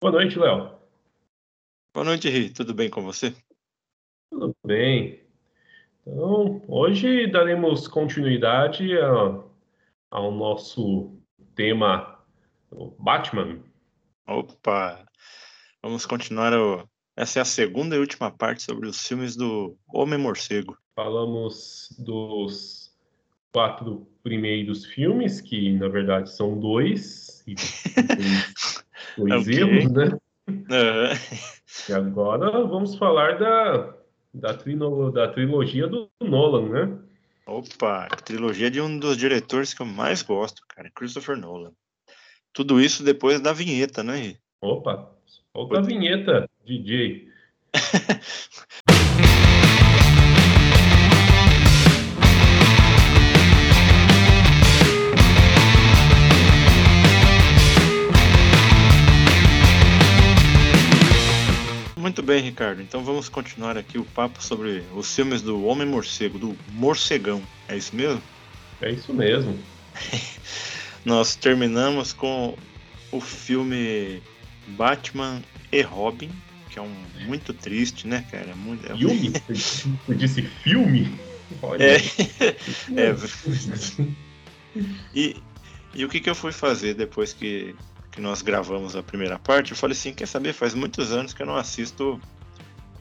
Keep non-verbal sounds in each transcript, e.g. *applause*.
Boa noite, Léo. Boa noite, Ri. Tudo bem com você? Tudo bem. Então, hoje daremos continuidade a- ao nosso tema Batman. Opa! Vamos continuar. O... Essa é a segunda e última parte sobre os filmes do Homem-Morcego. Falamos dos quatro primeiros filmes, que na verdade são dois, e *laughs* dois, dois Ok. erros, né? Aham. E agora vamos falar da, da, trino- da trilogia do Nolan, né? Opa! Trilogia de um dos diretores que eu mais gosto, cara, Christopher Nolan. Tudo isso depois da vinheta, né? Opa, solta a vinheta, DJ. *laughs* Muito bem, Ricardo. Então vamos continuar aqui o papo sobre os filmes do Homem-Morcego, do Morcegão. É isso mesmo? É isso mesmo. *laughs* Nós terminamos com o filme Batman e Robin, que é um muito triste, né, cara? Muito, é- Filme? *laughs* Eu disse filme? Olha. É, *laughs* é. E, e o que, que eu fui fazer depois que, que nós gravamos a primeira parte? Eu falei assim, quer saber? Faz muitos anos que eu não assisto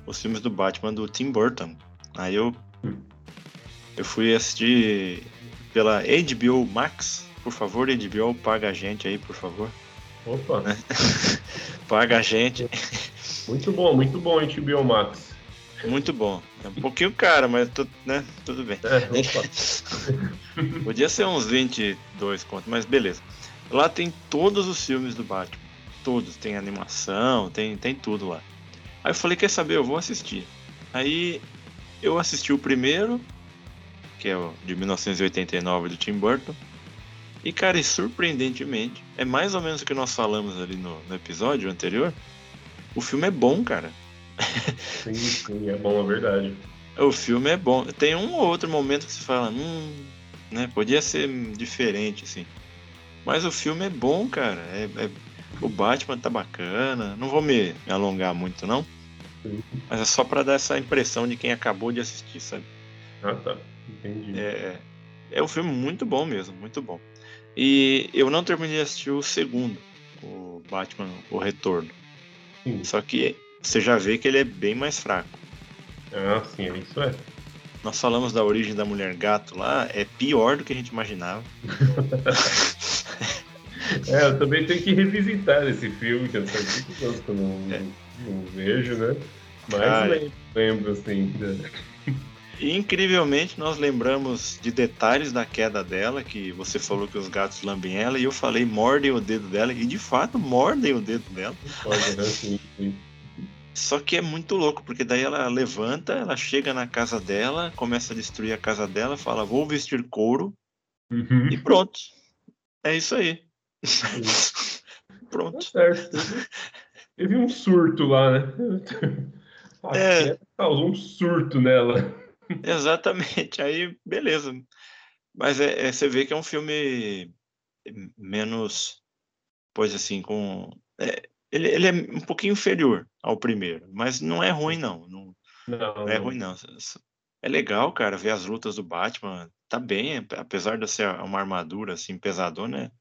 os filmes do Batman do Tim Burton. Aí eu, eu fui assistir pela HBO Max. Por favor, HBO, paga a gente aí, por favor. Opa, *laughs* Paga a gente. muito bom, muito bom HBO Max. Muito bom. É um pouquinho caro, mas tu- né, tudo bem. É. *laughs* Podia ser uns 22 contos, mas beleza. Lá tem todos os filmes do Batman. Todos. Tem animação, tem, tem tudo lá. Aí eu falei, quer saber? Eu vou assistir. Aí eu assisti o primeiro, que é o de 1989 do Tim Burton. E, cara, e surpreendentemente, é mais ou menos o que nós falamos ali no, no episódio anterior. O filme é bom, cara. Sim, sim, é bom, é verdade. O filme é bom. Tem um ou outro momento que você fala, hum, né? Podia ser diferente, assim. Mas o filme é bom, cara. É, é- O Batman tá bacana. Não vou me, me alongar muito, não. Sim. Mas é só pra dar essa impressão de quem acabou de assistir, sabe? Ah, tá. Entendi. É, é um filme muito bom mesmo, muito bom. E eu não terminei de assistir o segundo, o Batman, o Retorno. Sim. Só que você já vê que ele é bem mais fraco. Ah, sim, é isso é. Nós falamos da origem da mulher gato lá, é pior do que a gente imaginava. *laughs* *laughs* É, eu também tenho que revisitar esse filme, que eu faz muitos anos que eu não, É. não vejo, né? Mas Cara. lembro, lembro, assim. E incrivelmente nós lembramos de detalhes da queda dela, que você falou que os gatos lambem ela, e eu falei mordem o dedo dela, e de fato mordem o dedo dela. Pode, né? Sim, sim. Só que é muito louco, porque daí ela levanta, ela chega na casa dela, começa a destruir a casa dela, fala, vou vestir couro, Uhum. e pronto. É isso aí. *laughs* Tá pronto. certo. Teve um surto lá, né? *laughs* A É. causou um surto nela. Exatamente. Aí, beleza. Mas é, é- você vê que é um filme menos, pois assim, com. é, ele, ele é um pouquinho inferior ao primeiro, mas não é ruim, não. Não, Não, não é ruim, não. É legal, cara, ver as lutas do Batman. Tá bem, apesar de ser uma armadura assim pesadona, né?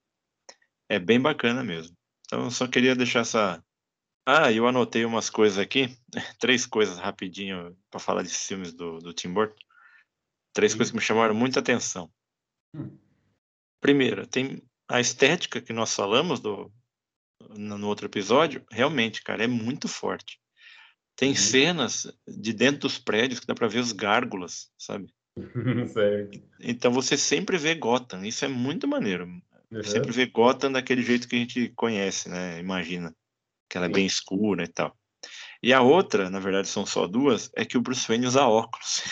É bem bacana mesmo. Então, eu só queria deixar essa. Ah, eu anotei umas coisas aqui, *laughs* três coisas rapidinho para falar desses filmes do, do Tim Burton. Três Sim. coisas que me chamaram muita atenção. Hum. Primeiro, tem a estética que nós falamos do, no, outro episódio. Realmente, cara, é muito forte. Tem Uhum. cenas de dentro dos prédios que dá para ver os gárgulas, sabe? *laughs* Então você sempre vê Gotham. Isso é muito maneiro. Uhum. Sempre vê Gotham daquele jeito que a gente conhece, né? Imagina. Que ela é Sim. bem escura e tal. E a outra, na verdade são só duas, é que o Bruce Wayne usa óculos.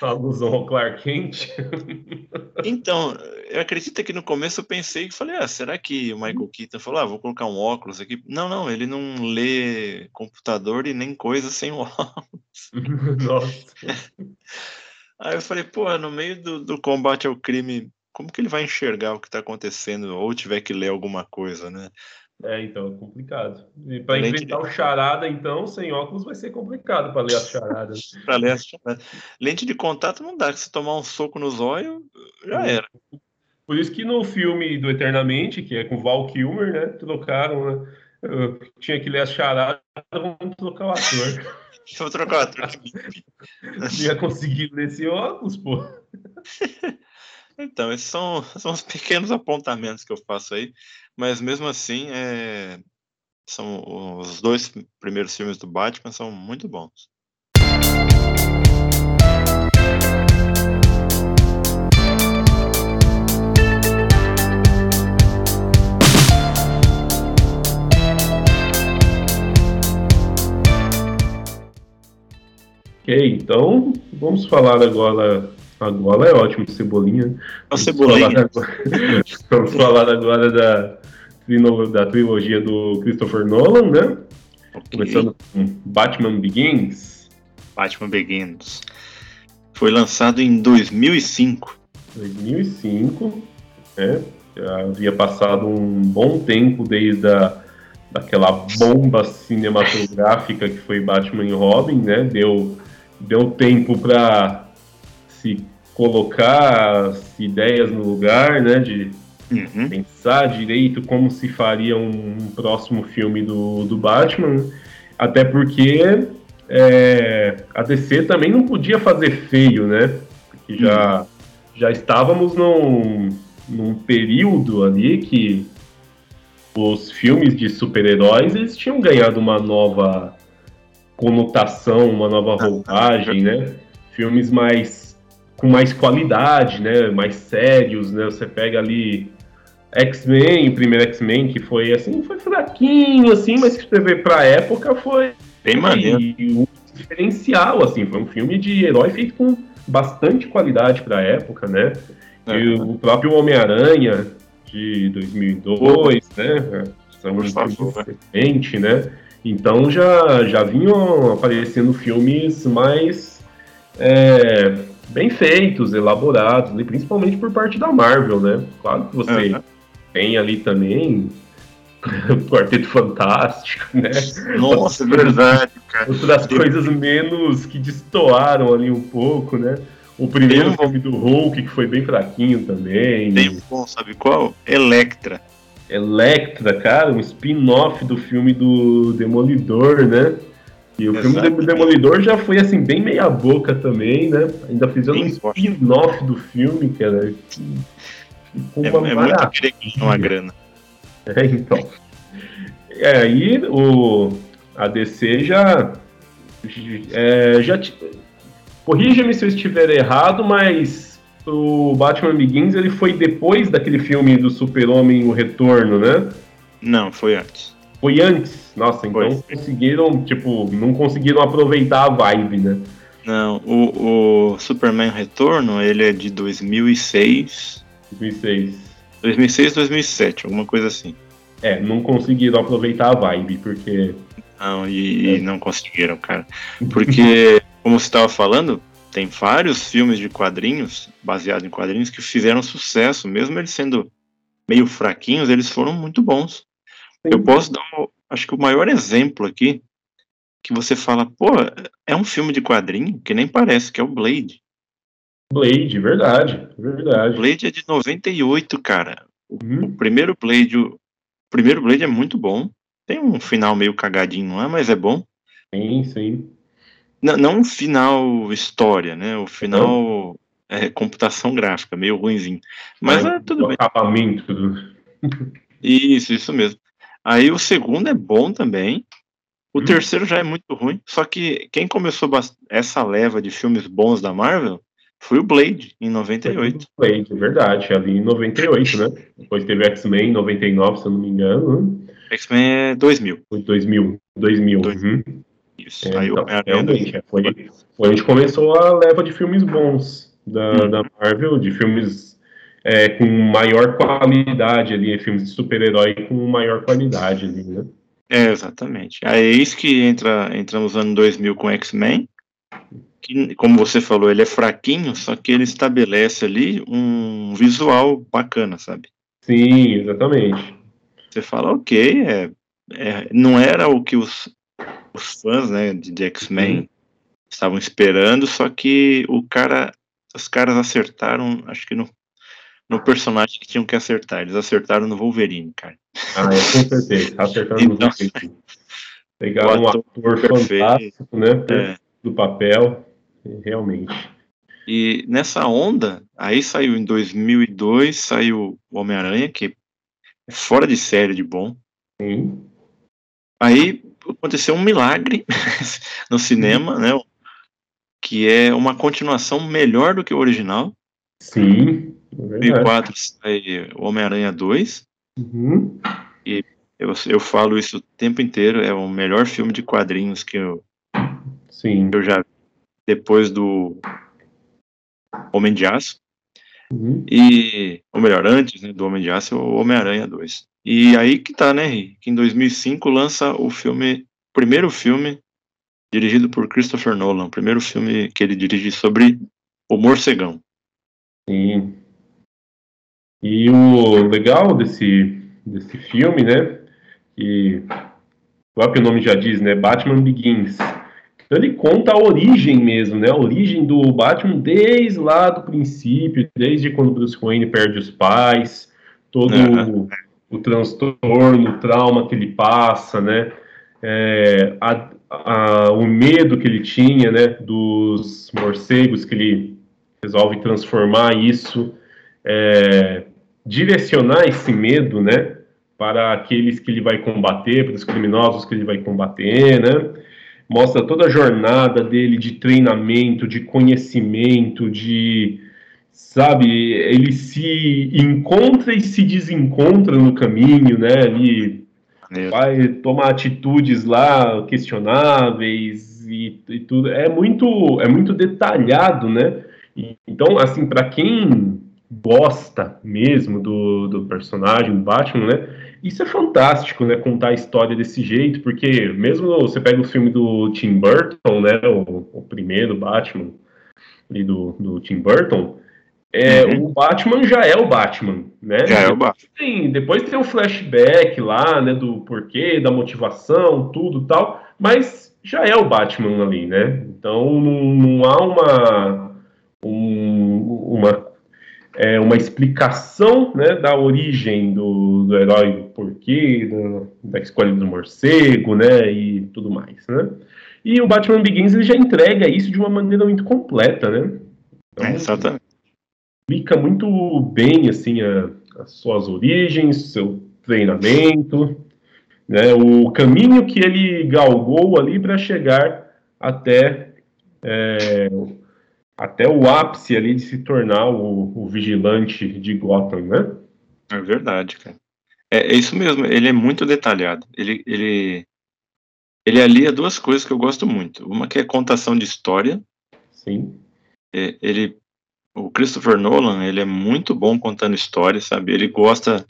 Alusão ao Clark Kent. Então, eu acredito que no começo eu pensei que falei, ah, será que o Michael Keaton falou, ah, vou colocar um óculos aqui? Não, não, ele não lê computador e nem coisa sem óculos. *laughs* Nossa. Aí eu falei, pô, no meio do, do combate ao crime como que ele vai enxergar o que está acontecendo ou tiver que ler alguma coisa, né? É, então, é complicado. E para inventar de... o charada, então, sem óculos vai ser complicado para ler as charadas. *laughs* para ler as charadas. Lente de contato não dá, se tomar um soco nos olhos, já era. Por isso que no filme do Eternamente, que é com Val Kilmer, né, trocaram, né? Tinha que ler as charadas, vamos trocar o ator. *laughs* Vou trocar o ator. *laughs* Ia conseguir ler esse óculos, pô. *laughs* Então, esses são, *laughs* são os pequenos apontamentos que eu faço aí, mas mesmo assim, é, são os dois primeiros filmes do Batman são muito bons. Ok, então vamos falar agora Agora é ótimo, Cebolinha. A Cebolinha. *laughs* Vamos falar agora da, da trilogia do Christopher Nolan, né? Okay. Começando com Batman Begins. Batman Begins. Foi lançado em 2005. 2005, né? Já havia passado um bom tempo desde a, daquela bomba cinematográfica que foi Batman e Robin, né? Deu, deu tempo para se colocar as ideias no lugar, né? De uhum. pensar direito como se faria um, um, próximo filme do, do Batman. Até porque é, a DC também não podia fazer feio, né? Porque já, uhum. já estávamos num, num período ali que os filmes de super-heróis eles tinham ganhado uma nova conotação, uma nova ah, roupagem, né? Filmes mais com mais qualidade, né? Mais sérios, né? Você pega ali X-Men, o primeiro X-Men, que foi assim, foi fraquinho, assim, mas que você vê pra época foi bem maneiro. um diferencial, assim, foi um filme de herói feito com bastante qualidade pra época, né? É. E o próprio Homem-Aranha de 2002, né? São um recente, né? Então já, já vinham aparecendo filmes mais é, bem feitos, elaborados, e principalmente por parte da Marvel, né? Claro que você uhum. tem ali também o *laughs* Quarteto Fantástico, né? Nossa, é verdade, cara. Outras coisas menos que destoaram ali um pouco, né? O primeiro um... filme do Hulk, que foi bem fraquinho também. Tem um bom, sabe qual? Electra. Electra, cara, um spin-off do filme do Demolidor, né? E o filme do Demolidor já foi assim, bem meia boca também, né? Ainda fizeram um spin-off do filme, cara. É, uma é muito querer uma grana. É, então. É, aí o, a DC já. É, já Corrija-me se eu estiver errado, mas o Batman Begins ele foi depois daquele filme do Super-Homem O Retorno, né? Não, foi antes. Foi antes. Nossa, então Foi. conseguiram, tipo, não conseguiram aproveitar a vibe, né? Não, o, o Superman Retorno, ele é de 2006. 2006. 2006, 2007, alguma coisa assim. É, não conseguiram aproveitar a vibe, porque... Não, e, é. não conseguiram, cara. Porque, como você estava falando, tem vários filmes de quadrinhos, baseados em quadrinhos, que fizeram sucesso, mesmo eles sendo meio fraquinhos, eles foram muito bons. Eu posso dar, um, acho que o maior exemplo aqui, que você fala, pô, é um filme de quadrinho que nem parece, que é o Blade. Blade, verdade, verdade. Blade é de 98, cara. Uhum. O primeiro Blade, o primeiro Blade é muito bom. Tem um final meio cagadinho, não é? Mas é bom. Sim, sim. Não, não um final história, né? O final é computação gráfica, meio ruimzinho. Mas é, é tudo bem. Acabamento. Isso, isso mesmo. Aí o segundo é bom também. O hum. terceiro já é muito ruim. Só que quem começou essa leva de filmes bons da Marvel foi o Blade, em 98. Blade, é verdade, ali em 98, né? Depois teve X-Men em 99, se eu não me engano. Né? X-Men é 2000. Foi 2000. 2000. 2000. Uhum. Isso. É, Aí então, realmente, foi, foi onde começou a leva de filmes bons da, hum. da Marvel, de filmes é, com maior qualidade ali, filmes de super-herói com maior qualidade ali, né? É, exatamente. Aí é isso que entra, entra nos anos 2000 com X-Men, que, como você falou, ele é fraquinho, só que ele estabelece ali um visual bacana, sabe? Sim, exatamente. Você fala, ok, é, é não era o que os, os fãs né, de, X-Men uhum. estavam esperando, só que o cara, os caras acertaram, acho que no, no personagem que tinham que acertar. Eles acertaram no Wolverine, cara. Ah, é, com certeza. Acertaram então, no Wolverine. Pegaram um ator fantástico, né? É. Do papel, realmente. E nessa onda, aí saiu em 2002, saiu o Homem-Aranha, que é fora de série de bom. Sim. Aí aconteceu um milagre *laughs* no cinema, né? Que é uma continuação melhor do que o original. Sim. Em 2004 sai Homem-Aranha 2. Uhum. E eu, eu falo isso o tempo inteiro, é o melhor filme de quadrinhos que eu, Sim. eu já vi depois do Homem de Aço. Uhum. E, ou melhor, antes né, do Homem de Aço, o Homem-Aranha 2. E aí que tá, né, Que em 2005 lança o filme, o primeiro filme dirigido por Christopher Nolan, o primeiro filme que ele dirige sobre o morcegão. Sim. E o legal desse, desse filme, né, que o próprio nome já diz, né, Batman Begins. Então ele conta a origem mesmo, né, a origem do Batman desde lá do princípio, desde quando Bruce Wayne perde os pais, todo uhum. o, o transtorno, o trauma que ele passa, né, é, a, a, o medo que ele tinha, né, dos morcegos que ele resolve transformar isso, é, direcionar esse medo, né, para aqueles que ele vai combater, para os criminosos que ele vai combater, né? Mostra toda a jornada dele de treinamento, de conhecimento, de sabe, ele se encontra e se desencontra no caminho, né? Ele vai tomar atitudes lá questionáveis e, e tudo. É muito, é muito detalhado, né? Então, assim, para quem gosta mesmo do, do personagem do Batman, né? Isso é fantástico, né? Contar a história desse jeito, porque mesmo você pega o filme do Tim Burton, né? O, o primeiro Batman ali do, do Tim Burton, é, uhum. o Batman já é o Batman, né? Já é o Batman. Tem, depois tem o flashback lá, né? Do porquê, da motivação, tudo tal, mas já é o Batman ali, né? Então não, não há uma, um, uma é, uma explicação né, da origem do, do herói, do porquê, do, da escolha do morcego, né, e tudo mais, né. E o Batman Begins ele já entrega isso de uma maneira muito completa, né. Então, é, exatamente. Explica muito bem, assim, a, as suas origens, seu treinamento, né, o caminho que ele galgou ali para chegar até é, até o ápice ali de se tornar o, o vigilante de Gotham, né? É verdade, cara. É, é, isso mesmo, ele é muito detalhado. Ele, ele, ele alia duas coisas que eu gosto muito. Uma que é contação de história. Sim. É, ele, o Christopher Nolan, ele é muito bom contando histórias, sabe? Ele gosta,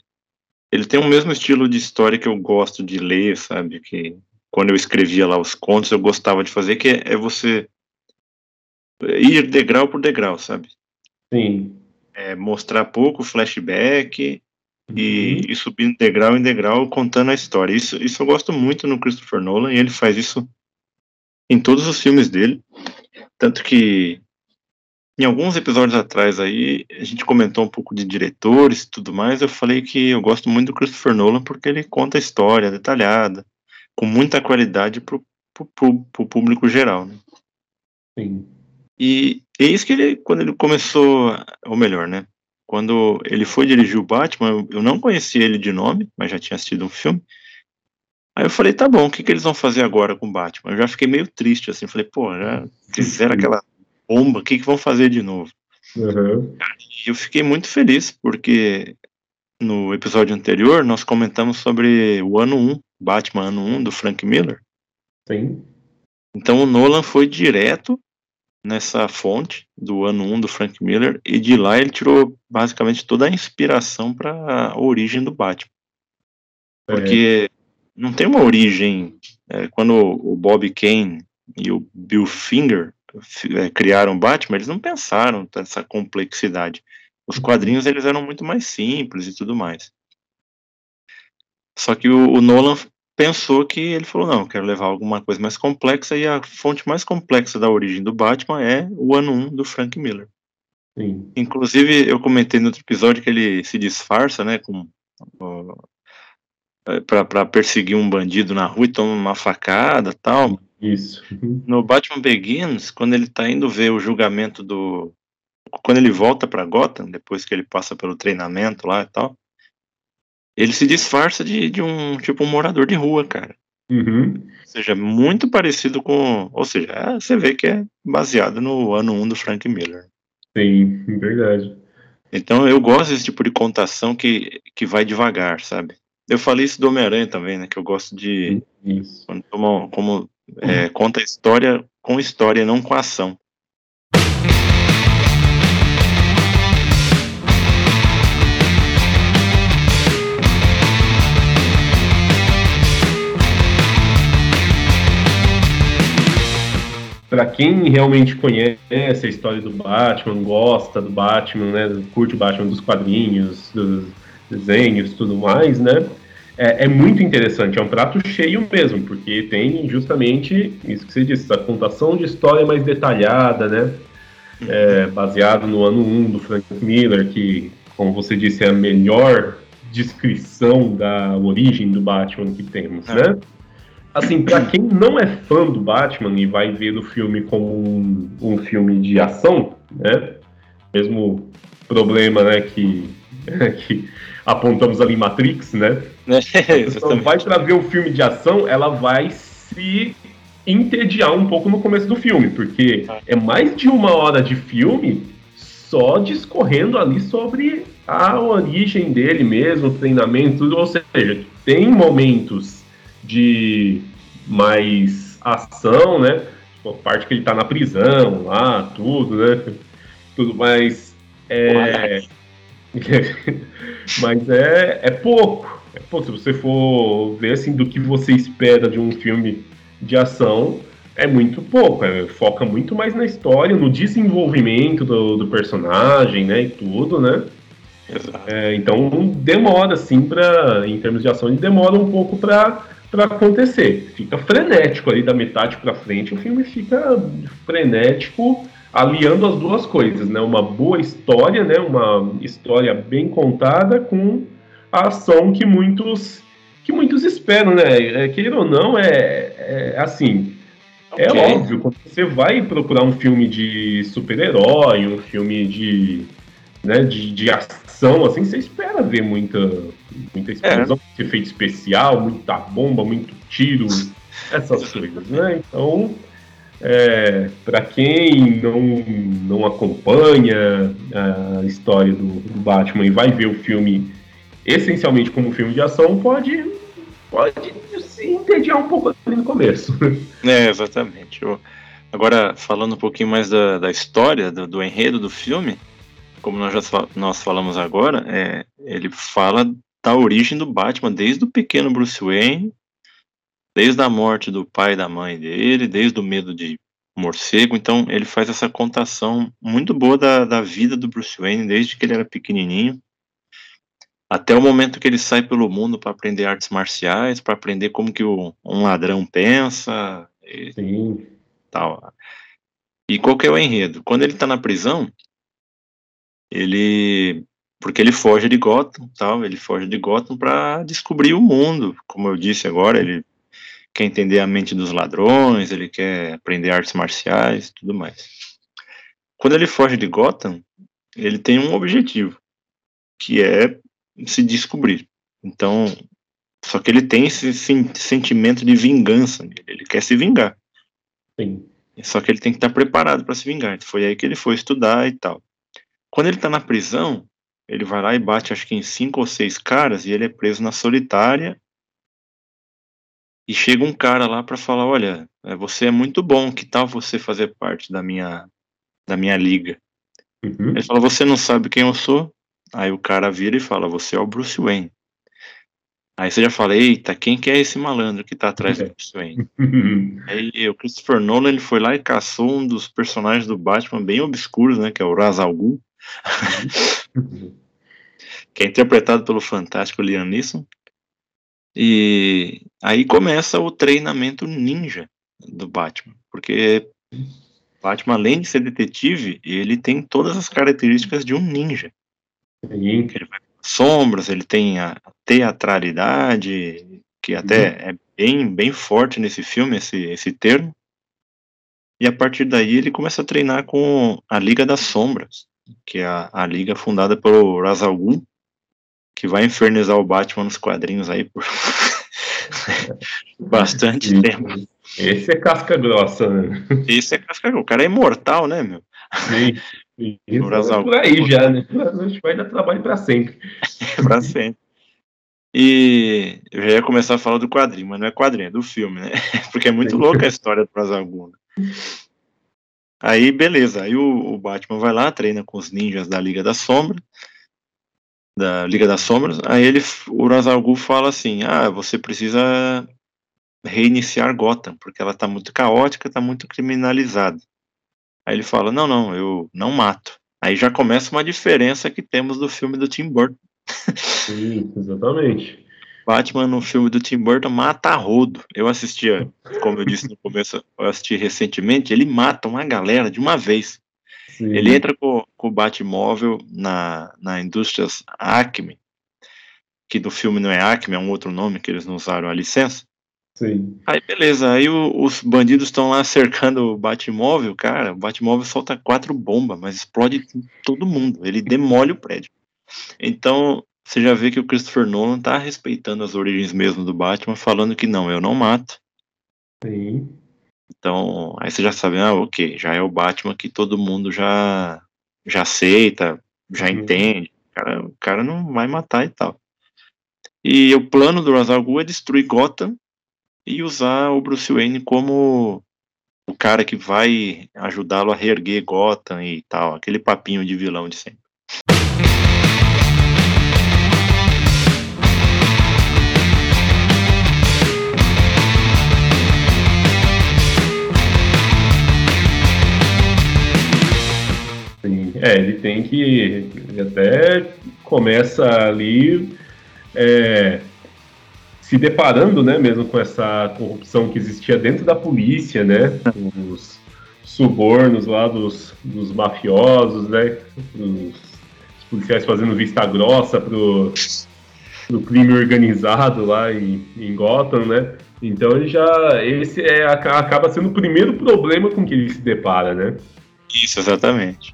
ele tem o mesmo estilo de história que eu gosto de ler, sabe? Que quando eu escrevia lá os contos, eu gostava de fazer, que é, é você ir degrau por degrau, sabe? Sim. É, mostrar pouco flashback uhum. e, e subindo degrau em degrau contando a história. Isso, isso eu gosto muito no Christopher Nolan e ele faz isso em todos os filmes dele. Tanto que em alguns episódios atrás aí, a gente comentou um pouco de diretores e tudo mais. Eu falei que eu gosto muito do Christopher Nolan porque ele conta a história detalhada, com muita qualidade pro, pro público geral. Né? Sim. E é isso que ele, quando ele começou, ou melhor, né? Quando ele foi dirigir o Batman, eu não conhecia ele de nome, mas já tinha assistido um filme. Aí eu falei, tá bom, o que, que eles vão fazer agora com o Batman? Eu já fiquei meio triste, assim, falei, pô, já fizeram aquela bomba, o que, que vão fazer de novo? Uhum. E eu fiquei muito feliz, porque no episódio anterior nós comentamos sobre o ano 1, Batman ano 1, do Frank Miller. Sim. Então o Nolan foi direto nessa fonte do ano 1 do Frank Miller e de lá ele tirou basicamente toda a inspiração para a origem do Batman. Porque é. não tem uma origem. É, quando o Bob Kane e o Bill Finger é, criaram Batman, eles não pensaram nessa complexidade. Os quadrinhos eles eram muito mais simples e tudo mais. Só que o, o Nolan pensou que ele falou não, quero levar alguma coisa mais complexa e a fonte mais complexa da origem do Batman é o ano 1 do Frank Miller. Sim. Inclusive eu comentei no outro episódio que ele se disfarça, né, com é, para perseguir um bandido na rua e toma uma facada tal. Isso. *laughs* No Batman Begins, quando ele tá indo ver o julgamento do. Quando ele volta para Gotham, depois que ele passa pelo treinamento lá e tal, ele se disfarça de, de um tipo um morador de rua, cara. Uhum. Ou seja, muito parecido com. Ou seja, é, você vê que é baseado no ano 1 do Frank Miller. Sim, verdade. Então eu gosto desse tipo de contação que, que vai devagar, sabe? Eu falei isso do Homem-Aranha também, né? Que eu gosto de. Isso. Como, como é, conta a história com história, não com ação. Para quem realmente conhece a história do Batman, gosta do Batman, né, curte o Batman dos quadrinhos, dos desenhos, tudo mais, né, é, é, muito interessante, é um prato cheio mesmo, porque tem justamente isso que você disse, a contação de história mais detalhada, né? É, baseado no ano 1 do Frank Miller, que, como você disse, é a melhor descrição da origem do Batman que temos, é. Assim, para quem não é fã do Batman e vai ver o filme como um, um filme de ação, né? Mesmo problema, né, que, *laughs* que apontamos ali em Matrix, né? *laughs* então, vai para ver o filme de ação, ela vai se entediar um pouco no começo do filme, porque é mais de uma hora de filme só discorrendo ali sobre a origem dele mesmo, treinamento, tudo, ou seja, tem momentos de mais ação, né? Tipo, a parte que ele tá na prisão lá, tudo, né? Tudo mais. É... *laughs* Mas é, é pouco. É pouco. Se você for ver assim do que você espera de um filme de ação, é muito pouco. É, foca muito mais na história, no desenvolvimento do, do personagem, né? E tudo, né? É, então demora, assim, para em termos de ação, ele demora um pouco para acontecer. Fica frenético ali da metade para frente, o filme fica frenético aliando as duas coisas, né? Uma boa história, né? Uma história bem contada com a ação que muitos que muitos esperam, né? É, queira ou não, é, é assim. É okay. É óbvio, quando você vai procurar um filme de super-herói, um filme de, né, de, de ação, assim, você espera ver muita, muita explosão, é. efeito especial, muita bomba, muito tiro, essas *laughs* coisas, né? Então, é, para quem não, não acompanha a história do, do, Batman e vai ver o filme essencialmente como um filme de ação, pode, pode se entediar um pouco ali no começo. É, exatamente. Eu, agora, falando um pouquinho mais da, da história, do, do, enredo do filme, como nós já nós falamos agora, é, ele fala da origem do Batman, desde o pequeno Bruce Wayne desde a morte do pai e da mãe dele, desde o medo de morcego. Então, ele faz essa contação muito boa da, da vida do Bruce Wayne, desde que ele era pequenininho, até o momento que ele sai pelo mundo para aprender artes marciais, para aprender como que o, um ladrão pensa e Sim. tal. E qual que é o enredo? Quando ele está na prisão, ele porque ele foge de Gotham, tal, ele foge de Gotham para descobrir o mundo, como eu disse agora, ele quer entender a mente dos ladrões, ele quer aprender artes marciais, tudo mais. Quando ele foge de Gotham, ele tem um objetivo, que é se descobrir. Então, só que ele tem esse sentimento de vingança, ele quer se vingar. Sim. Só que ele tem que estar preparado para se vingar. Foi aí que ele foi estudar e tal. Quando ele está na prisão, ele vai lá e bate, acho que em cinco ou seis caras, e ele é preso na solitária e chega um cara lá para falar, olha, é, você é muito bom, que tal você fazer parte da minha da minha liga? Uhum. Ele fala, você não sabe quem eu sou? Aí o cara vira e fala, você é o Bruce Wayne. Aí você já fala, eita, quem que é esse malandro que tá atrás do Bruce Wayne? *laughs* Aí o Christopher Nolan ele foi lá e caçou um dos personagens do Batman bem obscuros, né? Que é o Ra's al Ghul. *laughs* que é interpretado pelo fantástico Liam Neeson. E aí começa o treinamento ninja do Batman, porque Batman, além de ser detetive, ele tem todas as características de um ninja. Ele vai sombras, ele tem a teatralidade, que até uhum. é bem, bem forte nesse filme, esse, esse termo. E a partir daí ele começa a treinar com a Liga das Sombras, que é a, a liga fundada pelo Ra's al Ghul, que vai infernizar o Batman nos quadrinhos aí por *laughs* bastante tempo. Esse é casca grossa, né? Esse é casca grossa. O cara é imortal, né, meu? Sim. Isso, *laughs* é por aí já, né? A gente vai dar trabalho para sempre. *laughs* para sempre. E eu já ia começar a falar do quadrinho, mas não é quadrinho, é do filme, né? Porque é muito Sim. louca a história do Razaguna. Aí, beleza. Aí o, o, Batman vai lá, treina com os ninjas da Liga da Sombra da Liga das Sombras, aí ele, o Razal fala assim, ah, você precisa reiniciar Gotham, porque ela tá muito caótica, tá muito criminalizada. Aí ele fala, não, não, eu não mato. Aí já começa uma diferença que temos do filme do Tim Burton. Sim, exatamente. Batman no filme do Tim Burton mata a rodo. Eu assistia, como eu disse no começo, eu assisti recentemente, ele mata uma galera de uma vez. Sim. Ele entra com, com o Batmóvel na, na Indústrias Acme, que do filme não é Acme, é um outro nome que eles não usaram a licença. Sim. Aí beleza, aí o, os bandidos estão lá cercando o Batmóvel, cara, o Batmóvel solta quatro bombas, mas explode todo mundo, ele demole o prédio. Então, você já vê que o Christopher Nolan tá respeitando as origens mesmo do Batman, falando que não, eu não mato. Sim. Então, aí você já sabe, ah, ok, já é o Batman que todo mundo já, já aceita, já uhum. entende. O cara, o cara não vai matar e tal. E o plano do Ra's é destruir Gotham e usar o Bruce Wayne como o cara que vai ajudá-lo a reerguer Gotham e tal, aquele papinho de vilão de sempre. É, ele tem que. Ele até começa ali é, se deparando, né, mesmo com essa corrupção que existia dentro da polícia, né? Os subornos lá dos, dos mafiosos, né? Os, policiais fazendo vista grossa pro, pro crime organizado lá em, em Gotham, né? Então ele já. Esse é, acaba sendo o primeiro problema com que ele se depara, né? Isso, exatamente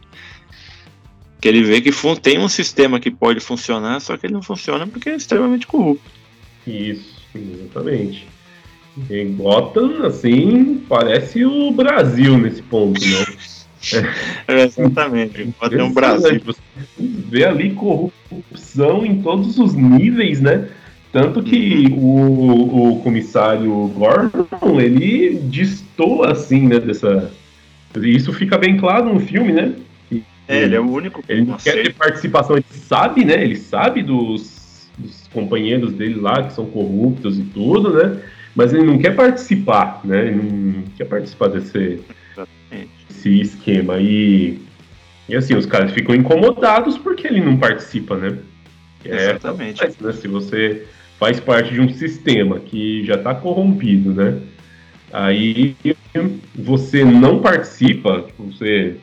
que ele vê que tem um sistema que pode funcionar, só que ele não funciona porque é extremamente corrupto. Isso, exatamente. E Gotham, assim, parece o Brasil nesse ponto, né? é, *laughs* exatamente, Gotham é um Brasil. Você vê ali corrupção em todos os níveis, né? Tanto que o, o comissário Gordon, ele distou assim, né, dessa... Isso fica bem claro no filme, né? É, ele é o único. Ele não quer ter participação, ele sabe, né? Ele sabe dos, dos, companheiros dele lá que são corruptos e tudo, né? Mas ele não quer participar, né? Ele não quer participar desse, desse esquema. E, e assim, os caras ficam incomodados porque ele não participa, né? É, Exatamente. É, né? Se você faz parte de um sistema que já está corrompido, né? Aí você não participa, você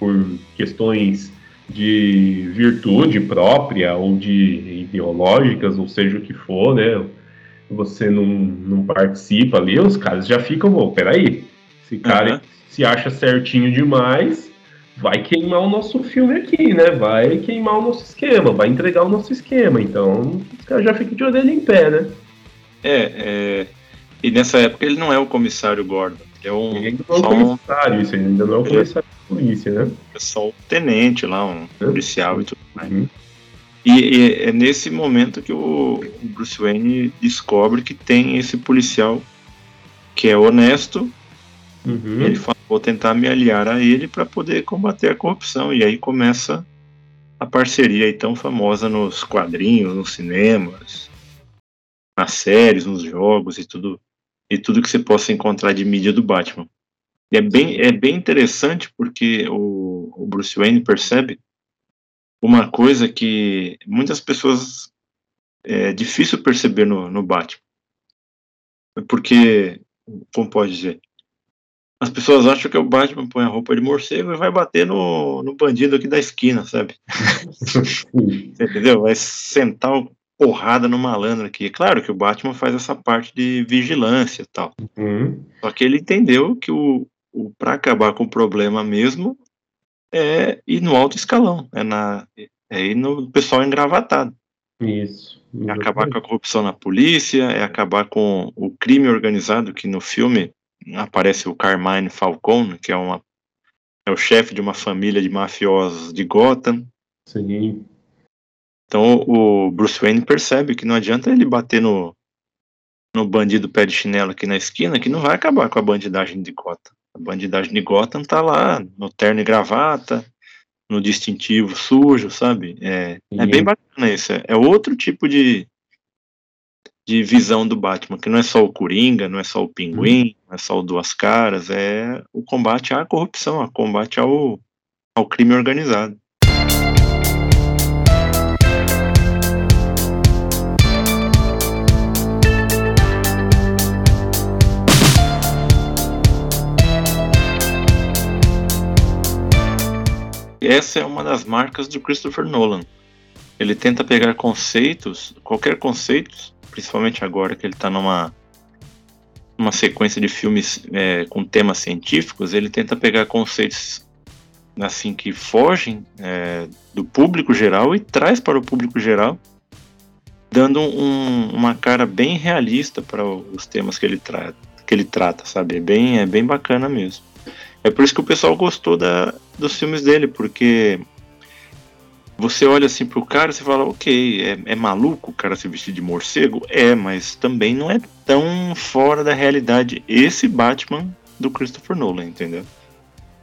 por questões de virtude própria ou de ideológicas, ou seja o que for, né? Você não, não participa ali, os caras já ficam, pô, peraí, esse cara uhum. se acha certinho demais, vai queimar o nosso filme aqui, né? Vai queimar o nosso esquema, vai entregar o nosso esquema. Então, os caras já ficam de orelha em pé, né? É, é, e nessa época ele não é o comissário Gordon. É um, ainda não é o comissário, isso ainda não é o comissário de polícia, né? É só o tenente lá, um é. policial e tudo mais. Uhum. E, e, é nesse momento que o Bruce Wayne descobre que tem esse policial que é honesto. Uhum. Ele fala, vou tentar me aliar a ele para poder combater a corrupção. E aí começa a parceria aí tão famosa nos quadrinhos, nos cinemas. nas séries, nos jogos e tudo e tudo que você possa encontrar de mídia do Batman. E é bem, é bem interessante porque o, o Bruce Wayne percebe uma coisa que muitas pessoas é difícil perceber no, no Batman. Porque, como pode dizer, as pessoas acham que o Batman põe a roupa de morcego e vai bater no, no bandido aqui da esquina, sabe? *laughs* entendeu? Vai sentar o porrada no malandro aqui. Claro que o Batman faz essa parte de vigilância e tal. Uhum. Só que ele entendeu que o, o para acabar com o problema mesmo é ir no alto escalão, é, na, é ir no pessoal engravatado. Isso. É acabar com a corrupção na polícia, é acabar com o crime organizado, que no filme aparece o Carmine Falcone, que é, uma, é o chefe de uma família de mafiosos de Gotham. Sim. Então o Bruce Wayne percebe que não adianta ele bater no, no bandido pé de chinelo aqui na esquina, que não vai acabar com a bandidagem de Gotham. A bandidagem de Gotham tá lá, no terno e gravata, no distintivo sujo, sabe? É, é bem bacana isso. É, é outro tipo de, de visão do Batman, que não é só o Coringa, não é só o Pinguim, uhum. não é só o Duas Caras, é o combate à corrupção, o combate ao, ao crime organizado. Essa é uma das marcas do Christopher Nolan. Ele tenta pegar conceitos, qualquer conceito, principalmente agora que ele está numa uma sequência de filmes é, com temas científicos, ele tenta pegar conceitos assim que fogem é, do público geral e traz para o público geral, dando um, uma cara bem realista para os temas que ele, tra que ele trata, sabe? É bem, é bem bacana mesmo. É por isso que o pessoal gostou da, dos filmes dele, porque você olha assim pro cara e você fala, ok, é, é, maluco o cara se vestir de morcego? É, mas também não é tão fora da realidade esse Batman do Christopher Nolan, entendeu?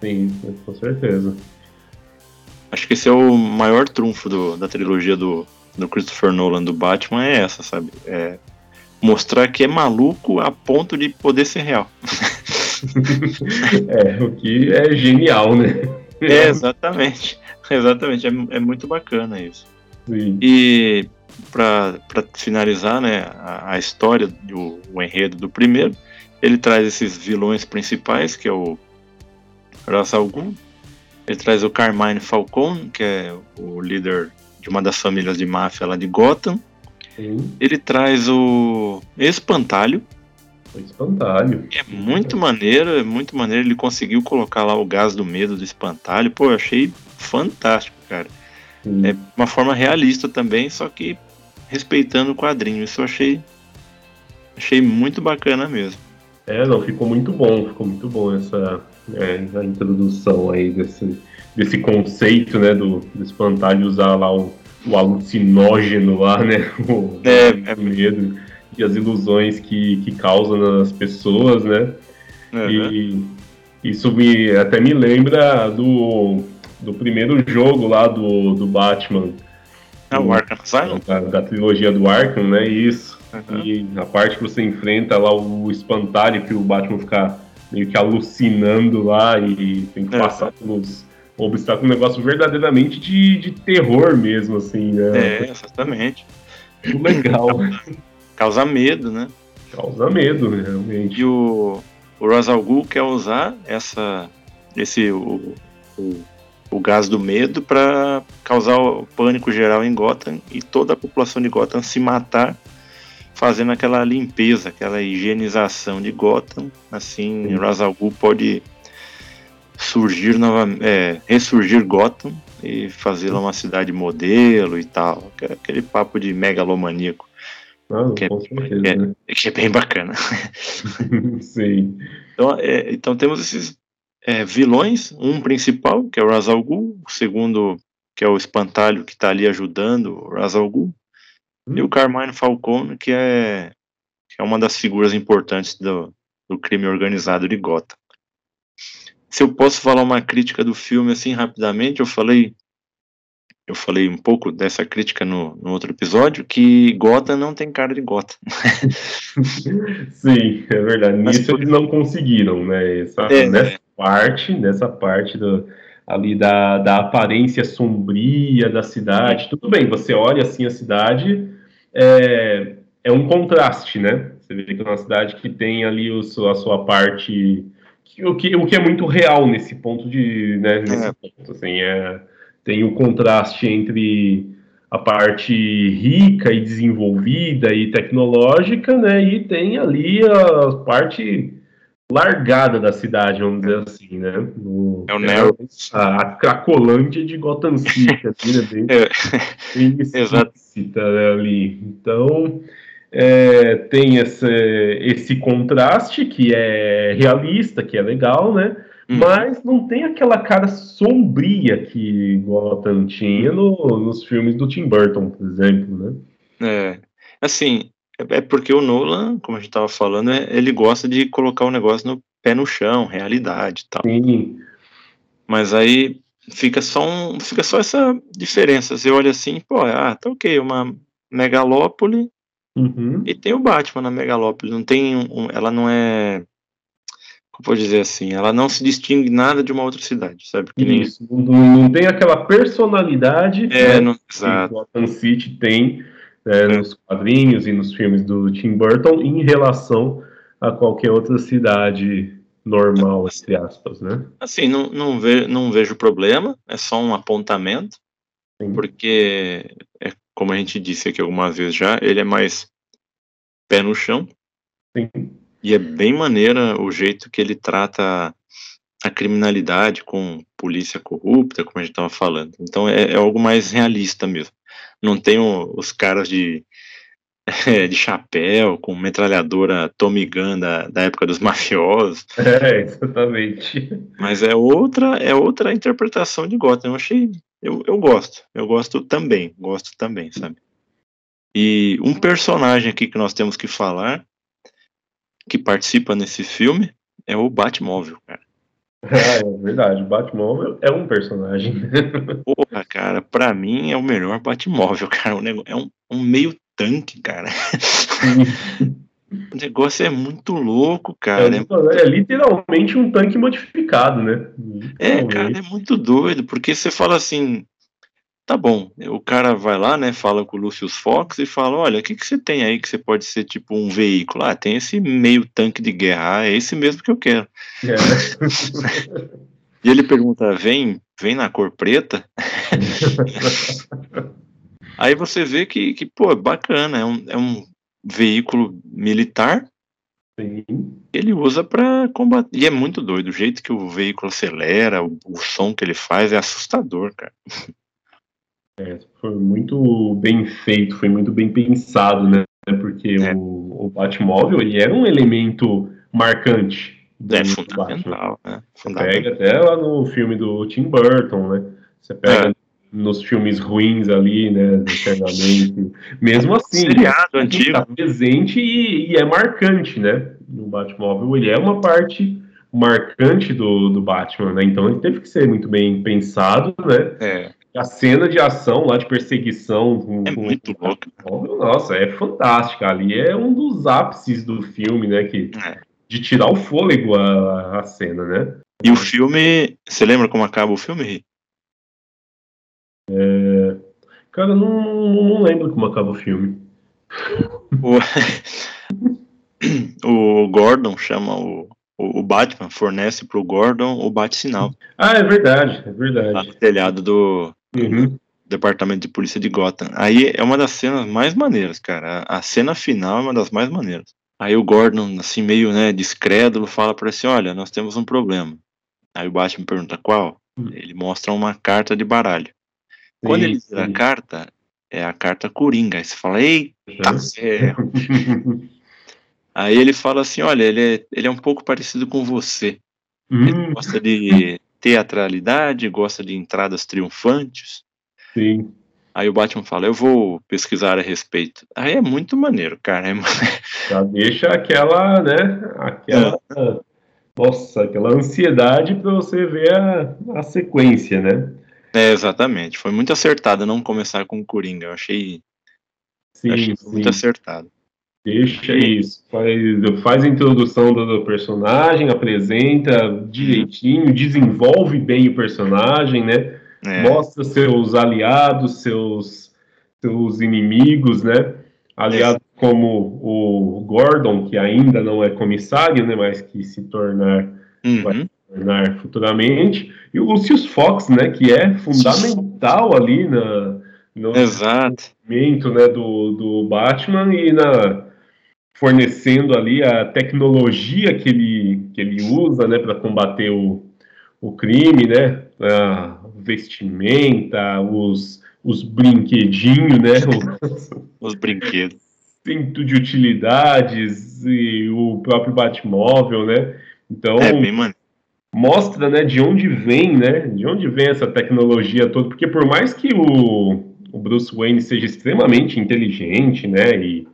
Sim, com certeza. Acho que esse é o maior trunfo do, da trilogia do, do Christopher Nolan do Batman, é essa, sabe? É mostrar que é maluco a ponto de poder ser real. *laughs* *laughs* é, o que é genial, né? É, exatamente. *laughs* Exatamente, é, é muito bacana isso. Sim. E para finalizar né, a, a história, do, o enredo do primeiro, ele traz esses vilões principais, que é o Ra's al Ghul, ele traz o Carmine Falcone, que é o líder de uma das famílias de máfia lá de Gotham. Sim. Ele traz o Espantalho. O Espantalho. É muito maneiro, é muito maneiro. Ele conseguiu colocar lá o gás do medo do Espantalho. Pô, eu achei fantástico, cara. Hum. É uma forma realista também, só que respeitando o quadrinho. Isso eu achei, achei muito bacana mesmo. É, não, ficou muito bom, ficou muito bom essa é, a introdução aí desse, desse conceito, né, do, do espantalho usar lá o, o alucinógeno lá, né, *laughs* o, é, o medo e as ilusões que, que causam nas pessoas, né, uhum. e isso me, até me lembra do do primeiro jogo lá do, do Batman. É o Arkham Asylum? Da, da, trilogia do Arkham, né? Isso. Uhum. E a parte que você enfrenta lá o espantalho que o Batman fica meio que alucinando lá e tem que é. passar pelos obstáculos, um negócio verdadeiramente de, de terror mesmo, assim, né? É, exatamente. Muito legal. *laughs* Causa medo, né? Causa medo, realmente. E o, o Rosal Ghul quer usar essa, esse, o, o o gás do medo para causar o pânico geral em Gotham e toda a população de Gotham se matar fazendo aquela limpeza, aquela higienização de Gotham. Assim, Ra's al Ghul pode surgir novamente, é, ressurgir Gotham e fazê-la uma cidade modelo e tal. Aquele papo de megalomaníaco. Ah, que, é, certeza, que, é, né? *laughs* que, é, bem bacana. *laughs* Sim. Então, é, então temos esses é, vilões, um principal, que é o Ra's al Ghul, o segundo, que é o Espantalho, que está ali ajudando o Ra's al Ghul, hum. e o Carmine Falcone, que é, que é uma das figuras importantes do, do crime organizado de Gotham. Se eu posso falar uma crítica do filme assim rapidamente, eu falei eu falei um pouco dessa crítica no, no outro episódio, que Gotham não tem cara de Gotham. *laughs* Sim, é verdade. Mas Nisso eles não conseguiram, né? Essa, é, nessa parte, nessa parte do, ali da, da aparência sombria da cidade. Tudo bem, você olha assim a cidade, é, é um contraste, né? Você vê que é uma cidade que tem ali o, a sua parte. Que, o, que, o que é muito real nesse ponto de. Né, nesse é. ponto, assim, é tem o contraste entre a parte rica e desenvolvida e tecnológica, né? E tem ali a parte largada da cidade, vamos dizer assim, né? No, é o Nero. A, a Cracolândia de Gotham City, *laughs* assim, né? Bem, é. bem explícita né, ali. Então, é, tem esse, esse contraste que é realista, que é legal, né? Uhum. Mas não tem aquela cara sombria que Gotham tinha no, nos filmes do Tim Burton, por exemplo, né? É, assim, é, porque o Nolan, como a gente estava falando, é, ele gosta de colocar o negócio no pé no chão, realidade e tal. Sim. Mas aí fica só um, fica só essa diferença. Você olha assim, pô, ah, tá ok, uma megalópole uhum. e tem o Batman na megalópole. Não tem um, ela não é vou dizer assim, ela não se distingue nada de uma outra cidade, sabe? Nem... Isso, não, não tem aquela personalidade é, né, que Gotham City tem né, é. nos quadrinhos e nos filmes do Tim Burton em relação a qualquer outra cidade normal, entre aspas, né? Assim, não, não, ve, não vejo problema, é só um apontamento, Sim. porque, é, como a gente disse aqui algumas vezes já, ele é mais pé no chão. Sim e é bem maneira o jeito que ele trata a criminalidade com polícia corrupta, como a gente estava falando. Então é, é, algo mais realista mesmo. Não tem o, os caras de, *laughs* é, de chapéu, com metralhadora Tommy Gun da, da época dos *laughs* mafiosos. É, exatamente. Mas é outra, é outra interpretação de Gotham. Eu achei. Eu, eu gosto. Eu gosto também. Gosto também, sabe? E um personagem aqui que nós temos que falar que participa nesse filme é o Batmóvel, cara. Ah, *laughs* é verdade, o Batmóvel é um personagem. *laughs* Porra, cara, pra mim é o melhor Batmóvel, cara. O negócio, é um, um meio tanque, cara. o negócio é muito louco, cara. É, é, é, literalmente um tanque modificado, né? É, cara, é muito doido, porque você fala assim, Tá bom, o cara vai lá, né, fala com o Lucius Fox e fala, olha, o que, que você tem aí que você pode ser tipo um veículo? Ah, tem esse meio tanque de guerra, ah, é esse mesmo que eu quero. É. *laughs* e ele pergunta, vem, vem na cor preta? *laughs* aí você vê que, que pô, é bacana, é um, é um veículo militar, Sim. Ele usa para combater. E é muito doido. O jeito que o veículo acelera, o, o som que ele faz é assustador, cara. É, foi muito bem feito, foi muito bem pensado, né? Porque é. o, o Batmóvel ele era um elemento marcante. É fundamental, né? Fundamental. Pega até lá no filme do Tim Burton, né? Você pega é. nos filmes ruins ali, né? Eternamente. *laughs* Mesmo assim, seriado ele antigo. Tá presente e, e, é marcante, né? No Batmóvel ele é uma parte marcante do, do Batman, né? Então ele teve que ser muito bem pensado, né? É. A cena de ação lá de perseguição com, é muito louco. Nossa, é fantástica. Ali é um dos ápices do filme, né? Que, é. De tirar o fôlego a, a cena, né? E o filme. Você lembra como acaba o filme? É, cara, não, não lembro como acaba o filme. O, *laughs* o Gordon chama o, o, Batman, fornece pro Gordon o bate-sinal. Ah, é verdade, é verdade. Lá no telhado do, Uhum. Departamento de Polícia de Gotham. Aí é uma das cenas mais maneiras, cara. A, cena final é uma das mais maneiras. Aí o Gordon, assim, meio, né, descrédulo, fala para assim, olha, nós temos um problema. Aí o Batman pergunta qual? Hum. Ele mostra uma carta de baralho. Quando ele tira a carta, é a carta Coringa. Aí você fala, eita, *laughs* Aí ele fala assim, olha, ele é, ele é um pouco parecido com você. Hum. Ele gosta de teatralidade, gosta de entradas triunfantes. Sim. Aí o Batman fala, eu vou pesquisar a respeito. Aí é muito maneiro, cara. É... *laughs* Já deixa aquela, né? Aquela. É. Nossa, aquela ansiedade para você ver a, a sequência, né? É, exatamente. Foi muito acertado não começar com o Coringa. Eu achei, Sim, achei sim. muito acertado. Deixa isso. Faz, faz a introdução do, personagem, apresenta direitinho, desenvolve bem o personagem, né? É, Mostra seus aliados, seus, seus inimigos, né? Aliados como o Gordon, que ainda não é comissário, né? Mas que se tornar uhum. tornar futuramente, e o Lucius Fox, né, que é fundamental ali na, no Exato. né, do, do Batman e na fornecendo ali a tecnologia que ele, que ele usa né, para combater o, o crime, né, a vestimenta, os, os brinquedinhos, né, o *laughs* Os brinquedos. cinto de utilidades e o próprio Batmóvel, né, então É bem mostra, né, de onde vem, né, de onde vem essa tecnologia toda, porque por mais que o, o Bruce Wayne seja extremamente inteligente, né, e,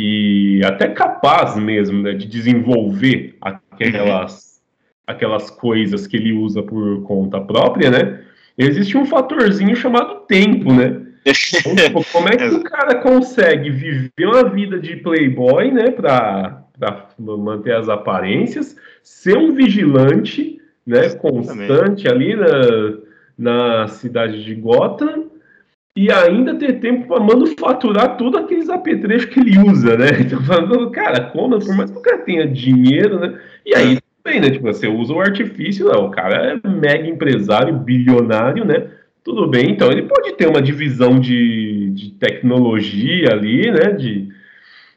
e até capaz mesmo, né, de desenvolver aquelas, *laughs* aquelas coisas que ele usa por conta própria, né, existe um fatorzinho chamado tempo, né, então, tipo, como é que *laughs* o cara consegue viver uma vida de playboy, né, pra manter as aparências, ser um vigilante, né, constante ali na, na cidade de Gotham e ainda ter tempo para manufaturar todos aqueles apetrechos que ele usa, né? *laughs* Então, falando, cara, como, por mais que o cara tenha dinheiro, né? E aí, bem, né? Tipo, você usa o artifício, o cara é mega empresário, bilionário, né? Tudo bem, então ele pode ter uma divisão de, de tecnologia ali, né? De,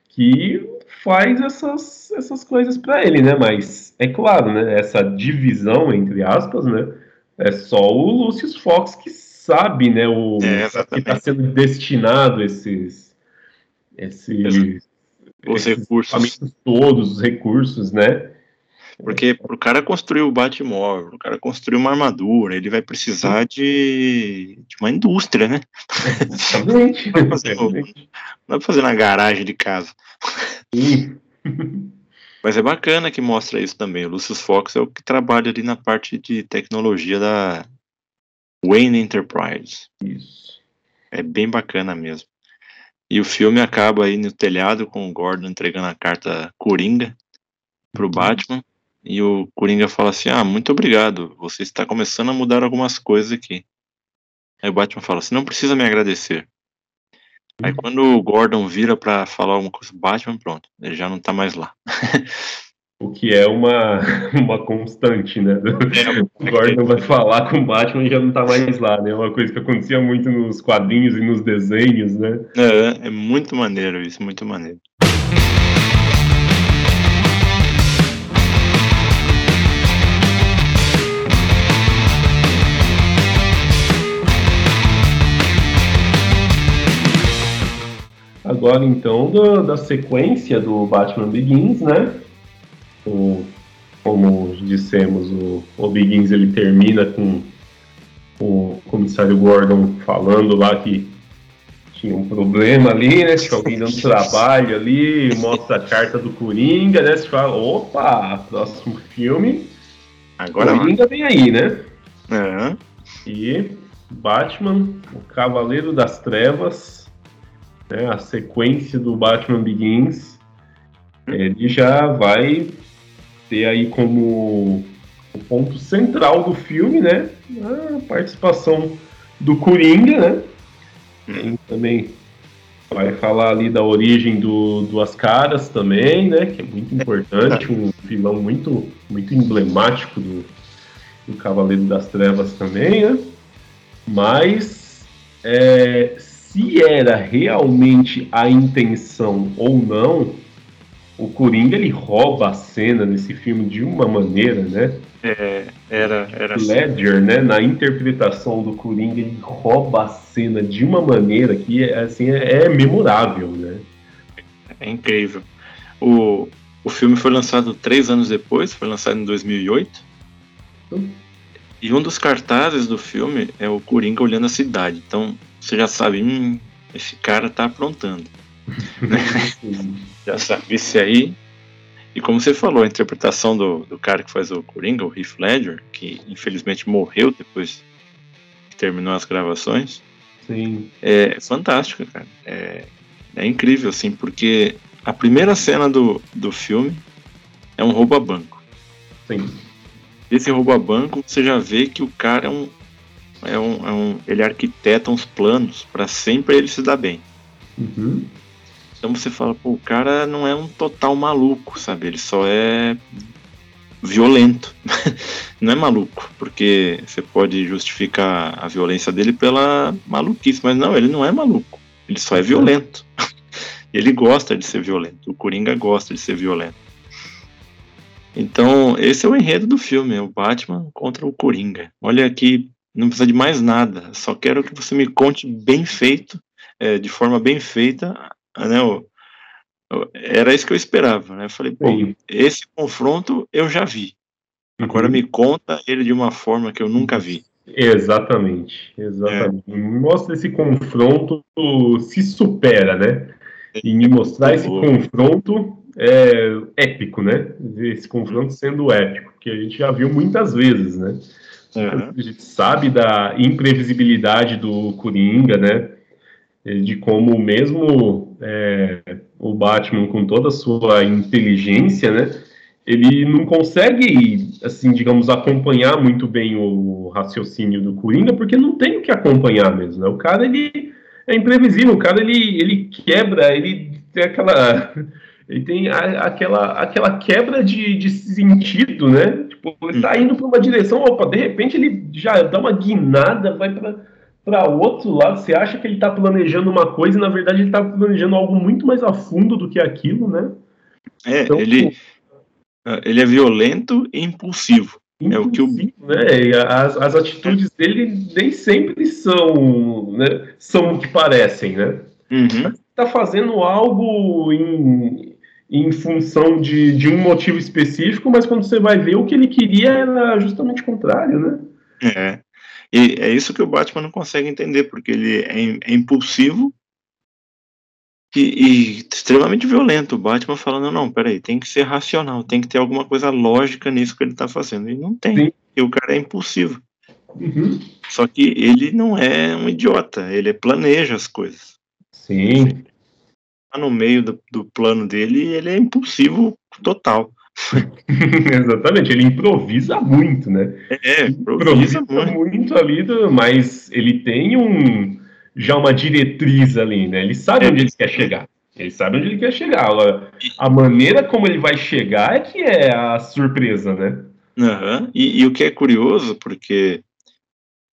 que faz essas, essas coisas para ele, né? Mas é claro, né? Essa divisão entre aspas, né? É só o Lucius Fox que sabe, né? O É, que está sendo destinado esses esses, Os esses recursos. todos, os recursos, né? Porque pro cara construir o Batmóvel, o cara construir uma armadura, ele vai precisar de, de uma indústria, né? Exatamente. Vai fazer o- Não dá pra fazer na garagem de casa. Sim. Mas é bacana que mostra isso também. O Lucius Fox é o que trabalha ali na parte de tecnologia da Wayne Enterprise. Isso. É bem bacana mesmo. E o filme acaba aí no telhado com o Gordon entregando a carta Coringa pro Batman. E o Coringa fala assim: Ah, muito obrigado. Você está começando a mudar algumas coisas aqui. Aí o Batman fala: Você não precisa me agradecer. Aí quando o Gordon vira pra falar alguma coisa, Batman, pronto, ele já não tá mais lá. *laughs* O que é uma, *laughs* uma constante, né? *laughs* O Gordon vai falar com o Batman e já não tá mais lá, né? Uma coisa que acontecia muito nos quadrinhos e nos desenhos, né? É, é muito maneiro isso, muito maneiro. Agora, então, do- da sequência do Batman Begins, né? O- como dissemos, o, o Begins ele termina com o comissário Gordon falando lá que tinha um problema ali, né? Tinha alguém dando *laughs* trabalho ali, mostra a carta do Coringa, né? Você fala, opa, próximo filme, Agora. Coringa vem aí, né? É, E Batman, o Cavaleiro das Trevas, né, a sequência do Batman Begins, ele já vai ter aí como o ponto central do filme, né, a participação do Coringa, né, Tem também vai falar ali da origem do Duas Caras também, né, que é muito importante, um vilão muito, muito emblemático do, do Cavaleiro das Trevas também, né? Mas é, se era realmente a intenção ou não, o Coringa ele rouba a cena nesse filme de uma maneira, né? é, era, era assim. Ledger, né, na interpretação do Coringa, ele rouba a cena de uma maneira que assim é, é memorável, né? É incrível. O, o filme foi lançado três anos depois, foi lançado em 2008. Hum. E um dos cartazes do filme é o Coringa olhando a cidade. Então você já sabe, hum, esse cara tá aprontando. *laughs* *laughs* Já sabe, esse aí. E como você falou, a interpretação do, do cara que faz o Coringa, o Heath Ledger, que infelizmente morreu depois de terminou as gravações. Sim. É fantástico, cara. É, é incrível, assim, porque a primeira cena do, do filme é um roubo a banco. Sim. Esse roubo a banco, você já vê que o cara é um. É um, é um ele arquiteta uns planos para sempre ele se dar bem. Uhum. Então você fala, pô, o cara não é um total maluco, sabe? Ele só é violento. *laughs* não é maluco, porque você pode justificar a violência dele pela maluquice, mas não, ele não é maluco. Ele só é violento. *laughs* ele gosta de ser violento. O Coringa gosta de ser violento. Então, esse é o enredo do filme, é o Batman contra o Coringa. Olha aqui, não precisa de mais nada. Só quero que você me conte bem feito, é, de forma bem feita, né? O, era isso que eu esperava, né? Eu falei, pô, Sim. esse confronto eu já vi. Agora Uhum. me conta ele de uma forma que eu nunca vi. Exatamente, exatamente. Mostra esse confronto se supera, né? E me mostrar esse confronto é, épico, né? Esse confronto sendo épico, que a gente já viu muitas vezes, né? Aham. A gente sabe da imprevisibilidade do Coringa, né? De como mesmo é, o Batman, com toda a sua inteligência, né? Ele não consegue, assim, digamos, acompanhar muito bem o raciocínio do Coringa, porque não tem o que acompanhar mesmo, né? O cara, ele é imprevisível, o cara, ele, ele quebra, ele tem aquela... *laughs* Ele tem a- aquela, aquela quebra de, de sentido, né? Tipo, ele tá indo para uma direção, opa, de repente ele já dá uma guinada, vai para para outro lado. Você acha que ele tá planejando uma coisa e na verdade ele tá planejando algo muito mais a fundo do que aquilo, né? É, Então, ele, ele é violento e impulsivo. É o que o- impulsivo, né? As, as atitudes dele nem sempre são, né, são o que parecem, né? Uhum. Tá fazendo algo em, em função de, de um motivo específico, mas quando você vai ver o que ele queria era justamente o contrário, né? É. E é isso que o Batman não consegue entender, porque ele é, é impulsivo e, e extremamente violento. O Batman falando, não, peraí, tem que ser racional, tem que ter alguma coisa lógica nisso que ele tá fazendo. E não tem. Sim. E o cara é impulsivo. Uhum. Só que ele não é um idiota, ele planeja as coisas. Sim, Tá no meio do, do plano dele e ele é impulsivo total. *laughs* exatamente. Ele improvisa muito, né? É, improvisa muito. muito ali, do- mas ele tem um já uma diretriz ali, né? Ele sabe É. onde ele quer chegar. Ele sabe onde ele quer chegar. Agora, a maneira como ele vai chegar é que é a surpresa, né? Aham. E, e o que é curioso, porque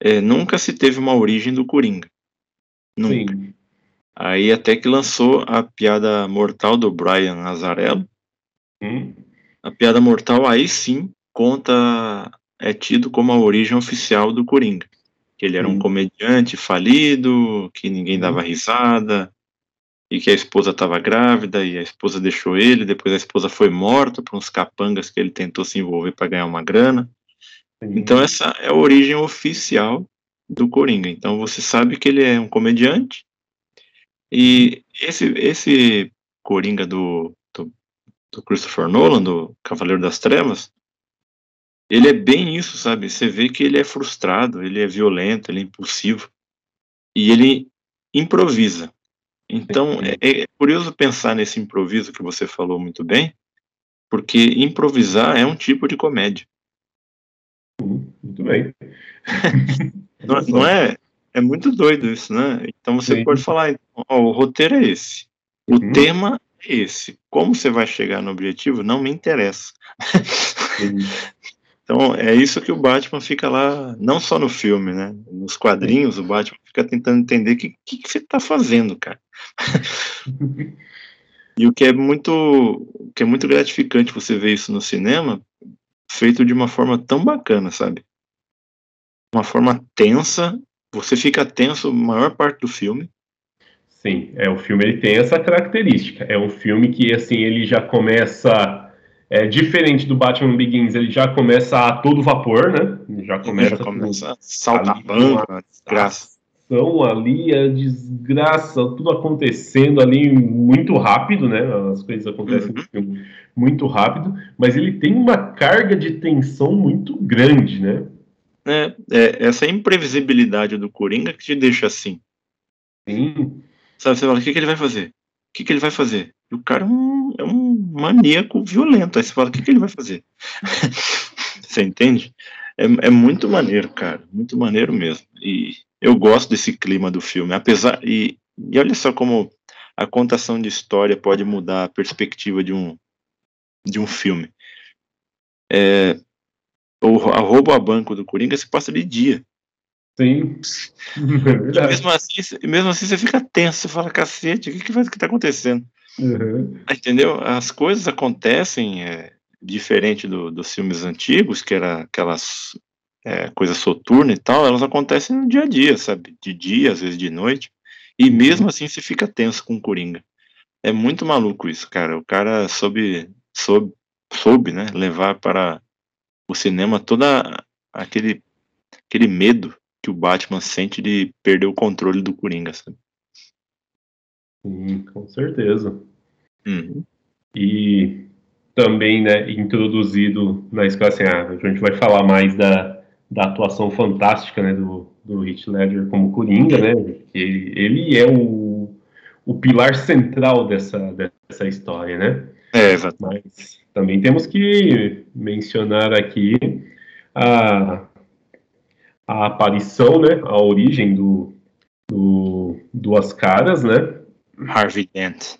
é, nunca se teve uma origem do Coringa. Nunca. Sim. Aí até que lançou a piada mortal do Brian Nazarello. Hum, A piada mortal aí sim conta, é tido como a origem oficial do Coringa. Que ele era um Sim. comediante falido, que ninguém dava risada, e que a esposa estava grávida e a esposa deixou ele, depois a esposa foi morta por uns capangas que ele tentou se envolver para ganhar uma grana. sim. Então essa é a origem oficial do Coringa. Então você sabe que ele é um comediante e esse esse Coringa do, do, Christopher Nolan, do Cavaleiro das Trevas, ele é bem isso, sabe? Você vê que ele é frustrado, ele é violento, ele é impulsivo e ele improvisa. Então é, é curioso pensar nesse improviso que você falou muito bem, porque improvisar é um tipo de comédia. Muito bem. Não, não é? É muito doido isso, né? Então você Sim. pode falar, então, ó, o roteiro é esse, o Uhum. tema esse. Como você vai chegar no objetivo não me interessa. *laughs* Então é isso que o Batman fica lá, não só no filme, né? Nos quadrinhos o Batman fica tentando entender o que, que, que você tá fazendo, cara. *laughs* E o que é muito, o que é muito gratificante você ver isso no cinema, feito de uma forma tão bacana, sabe? Uma forma tensa, você fica tenso a maior parte do filme. Sim, é, o filme ele tem essa característica. É um filme que assim ele já começa é, diferente do Batman Begins, ele já começa a todo vapor, né? Ele já começa, já com começa a saltar ali, banco, a desgraça. ali, a desgraça, tudo acontecendo ali muito rápido, né? As coisas acontecem no filme muito rápido, mas ele tem uma carga de tensão muito grande, né? né, é essa imprevisibilidade do Coringa que te deixa assim. Sim. Sabe, você fala, o que, que ele vai fazer? O que, que ele vai fazer? E o cara é um, é um maníaco violento. Aí você fala, o que, que ele vai fazer? *laughs* você entende? É, é muito maneiro, cara. Muito maneiro mesmo. E eu gosto desse clima do filme. Apesar. E, e olha só como a contação de história pode mudar a perspectiva de um, de um filme. É, o roubo a banco do Coringa se passa de dia. Sim. *laughs* É mesmo, assim, mesmo assim você fica tenso, você fala, cacete, o que, que, vai, que tá acontecendo? Uhum. Entendeu? As coisas acontecem é, diferente do, dos filmes antigos, que era aquelas é, coisas soturnas e tal, elas acontecem no dia a dia, sabe? De dia, às vezes de noite. E mesmo assim você fica tenso com o Coringa. É muito maluco isso, cara. O cara soube, soube, soube né, levar para o cinema toda aquele, aquele medo que o Batman sente de perder o controle do Coringa, sabe? Sim, com certeza. Uhum. E também, né, introduzido na escola, assim, ah, a gente vai falar mais da, da atuação fantástica, né, do, do Heath Ledger como Coringa, né, ele, ele é o, o pilar central dessa, dessa história, né. É, exato. Mas também temos que mencionar aqui a, a aparição, né, a origem do, do Duas Caras, né? Harvey Dent.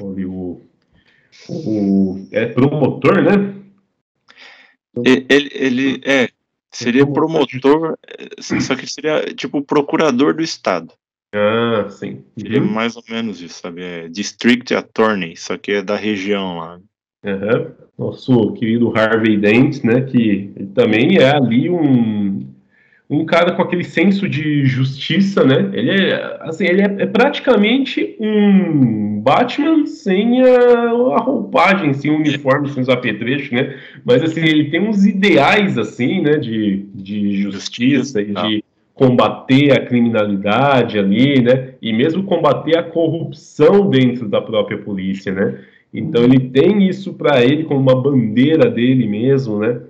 O, o é promotor, né? Ele, ele, é, seria promotor, só que seria tipo procurador do estado. Ah, sim. Seria uhum. mais ou menos isso, sabe? É District Attorney, só que é da região lá. Uhum. Nosso querido Harvey Dent, né? Que também é ali um, um cara com aquele senso de justiça, né? Ele é, assim, ele é, é praticamente um Batman sem a, a, roupagem, sem o uniforme, sem os apetrechos, né? Mas assim, ele tem uns ideais assim, né? De, de justiça e de combater a criminalidade ali, né? E mesmo combater a corrupção dentro da própria polícia, né? Então ele tem isso para ele como uma bandeira dele mesmo, né?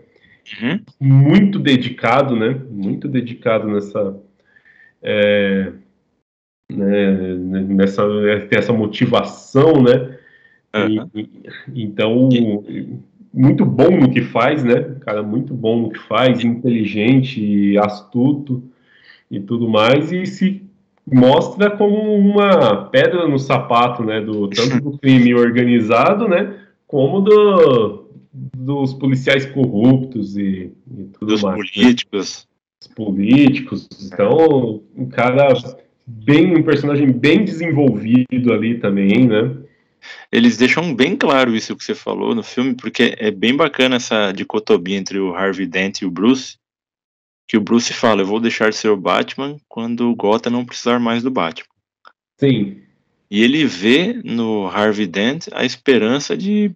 Uhum. Muito dedicado, né? Muito dedicado nessa. É, né, nessa, essa motivação, né? Uhum. E, então, muito bom no que faz, né? Cara, muito bom no que faz, inteligente, astuto e tudo mais, e se mostra como uma pedra no sapato, né? Do, tanto do *laughs* crime organizado, né? Como do, dos policiais corruptos e, e tudo dos mais. Né? políticos. Os políticos. Então, um cara bem, um personagem bem desenvolvido ali também, né? Eles deixam bem claro isso que você falou no filme, porque é bem bacana essa dicotomia entre o Harvey Dent e o Bruce, que o Bruce fala, eu vou deixar de ser o Batman quando o Gotham não precisar mais do Batman. Sim. E ele vê no Harvey Dent a esperança de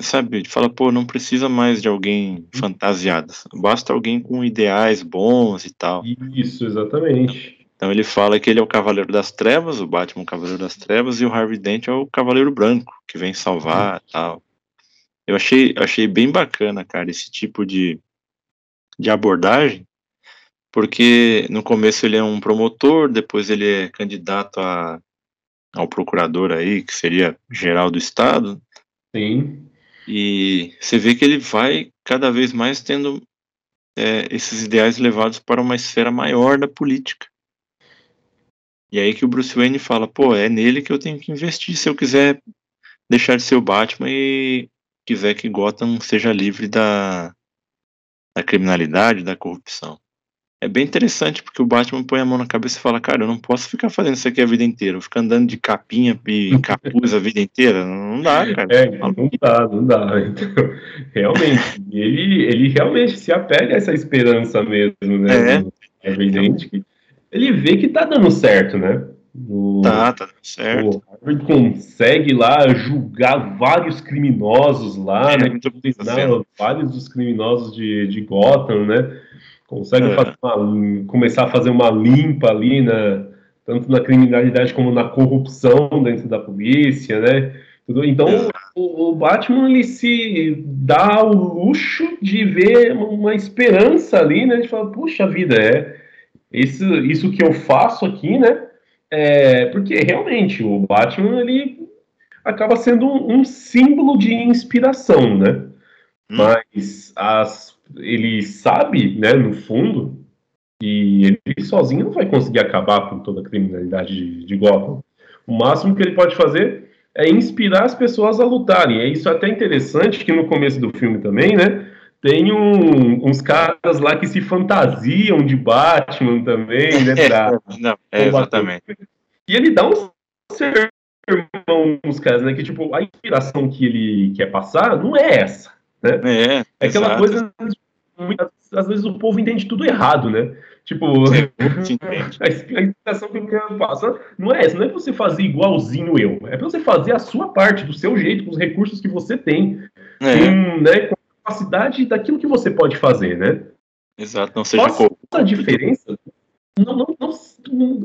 sabe, ele fala, pô, não precisa mais de alguém fantasiado, basta alguém com ideais bons e tal. Isso, exatamente. Então ele fala que ele é o Cavaleiro das Trevas, o Batman o Cavaleiro das Trevas, e o Harvey Dent é o Cavaleiro Branco, que vem salvar e tal. Eu achei, achei bem bacana, cara, esse tipo de, de abordagem, porque no começo ele é um promotor, depois ele é candidato a, ao procurador aí, que seria geral do Estado. Sim. E você vê que ele vai cada vez mais tendo é, esses ideais levados para uma esfera maior da política. E aí que o Bruce Wayne fala, pô, é nele que eu tenho que investir se eu quiser deixar de ser o Batman e quiser que Gotham seja livre da, da criminalidade, da corrupção é bem interessante, porque o Batman põe a mão na cabeça e fala, cara, eu não posso ficar fazendo isso aqui a vida inteira, ficar andando de capinha e *laughs* capuz a vida inteira, não dá, cara. É, não dá, não dá. *laughs* Então, realmente, ele, ele realmente se apega a essa esperança mesmo, né? É, é evidente que ele vê que tá dando certo, né? No, tá, tá dando certo. O consegue lá julgar vários criminosos lá, é, né? vários dos criminosos de, de Gotham, né? Consegue é. uma, começar a fazer uma limpa ali, na, tanto na criminalidade como na corrupção dentro da polícia, né? Então, o, o, Batman ele se dá o luxo de ver uma esperança ali, né? De falar, puxa vida, é isso, isso que eu faço aqui, né? É, porque realmente o Batman ele acaba sendo um, um símbolo de inspiração, né? Hum. Mas as, ele sabe, né, no fundo, que ele sozinho não vai conseguir acabar com toda a criminalidade de, de Gotham. O máximo que ele pode fazer é inspirar as pessoas a lutarem. É isso até interessante que no começo do filme também, né? Tem um, uns caras lá que se fantasiam de Batman também, né? Pra, *laughs* não, é, exatamente. E ele dá um sermão nos caras, né? Que tipo, a inspiração que ele quer passar não é essa, né? É, é aquela exato. coisa muitas, às vezes o povo entende tudo errado, né? Tipo, *laughs* a explicação que eu quero passar não é essa, não é pra você fazer igualzinho eu, é pra você fazer a sua parte, do seu jeito, com os recursos que você tem, é. com, né, com a capacidade daquilo que você pode fazer, né? Exato, não seja Qual a diferença? Não, não, não,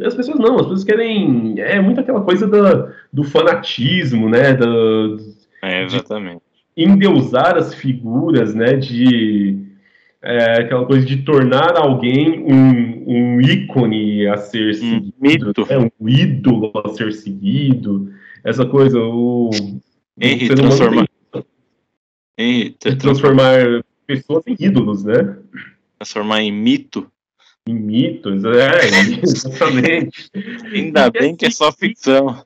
as pessoas não, as pessoas querem. É muito aquela coisa da, do fanatismo, né? Da, é, exatamente. Endeusar as figuras, né? De é, aquela coisa de tornar alguém um, um ícone a ser seguido, mito. Né? um ídolo a ser seguido, essa coisa, o. Henry, transformar. Henry, transformar pessoas em ídolos, né? Transformar em mito. Em mitos, é, *laughs* exatamente. Ainda bem que é só ficção.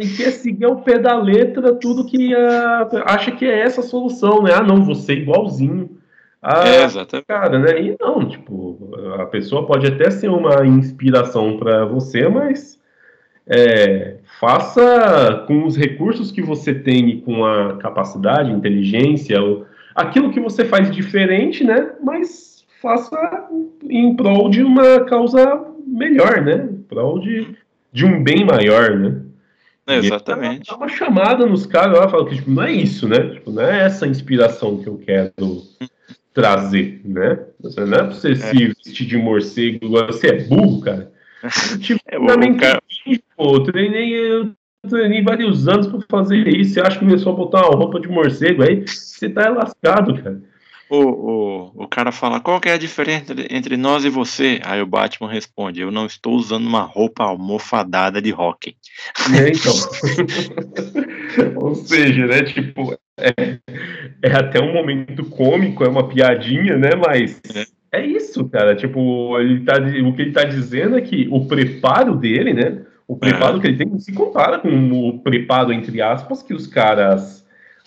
E quer seguir ao pé da letra tudo que uh, acha que é essa a solução, né? Ah, não, você igualzinho. Ah, é, exatamente. Cara, né? E não, tipo, a pessoa pode até ser uma inspiração para você, mas é, faça com os recursos que você tem e com a capacidade, inteligência, aquilo que você faz diferente, né? Mas faça em prol de uma causa melhor, né? Em prol de, de um bem maior, né? É, exatamente. Dá uma chamada nos caras lá, fala que tipo, não é isso, né? Tipo, não é essa inspiração que eu quero trazer, né? Você não é pra você é. se vestir de morcego, você é burro, cara. *laughs* Tipo, é bom, cara. Pô, eu treinei, eu treinei vários anos pra fazer isso. Você acha que começou a botar uma roupa de morcego aí? Você tá lascado, cara. O, o, o cara fala, qual que é a diferença entre nós e você? Aí o Batman responde, eu não estou usando uma roupa almofadada de hockey. É, então. *laughs* Ou seja, né, tipo, é, é, até um momento cômico, é uma piadinha, né, mas é, é isso, cara, tipo, ele tá, o que ele tá dizendo é que o preparo dele, né, o preparo é. que ele tem se compara com o preparo, entre aspas, que os caras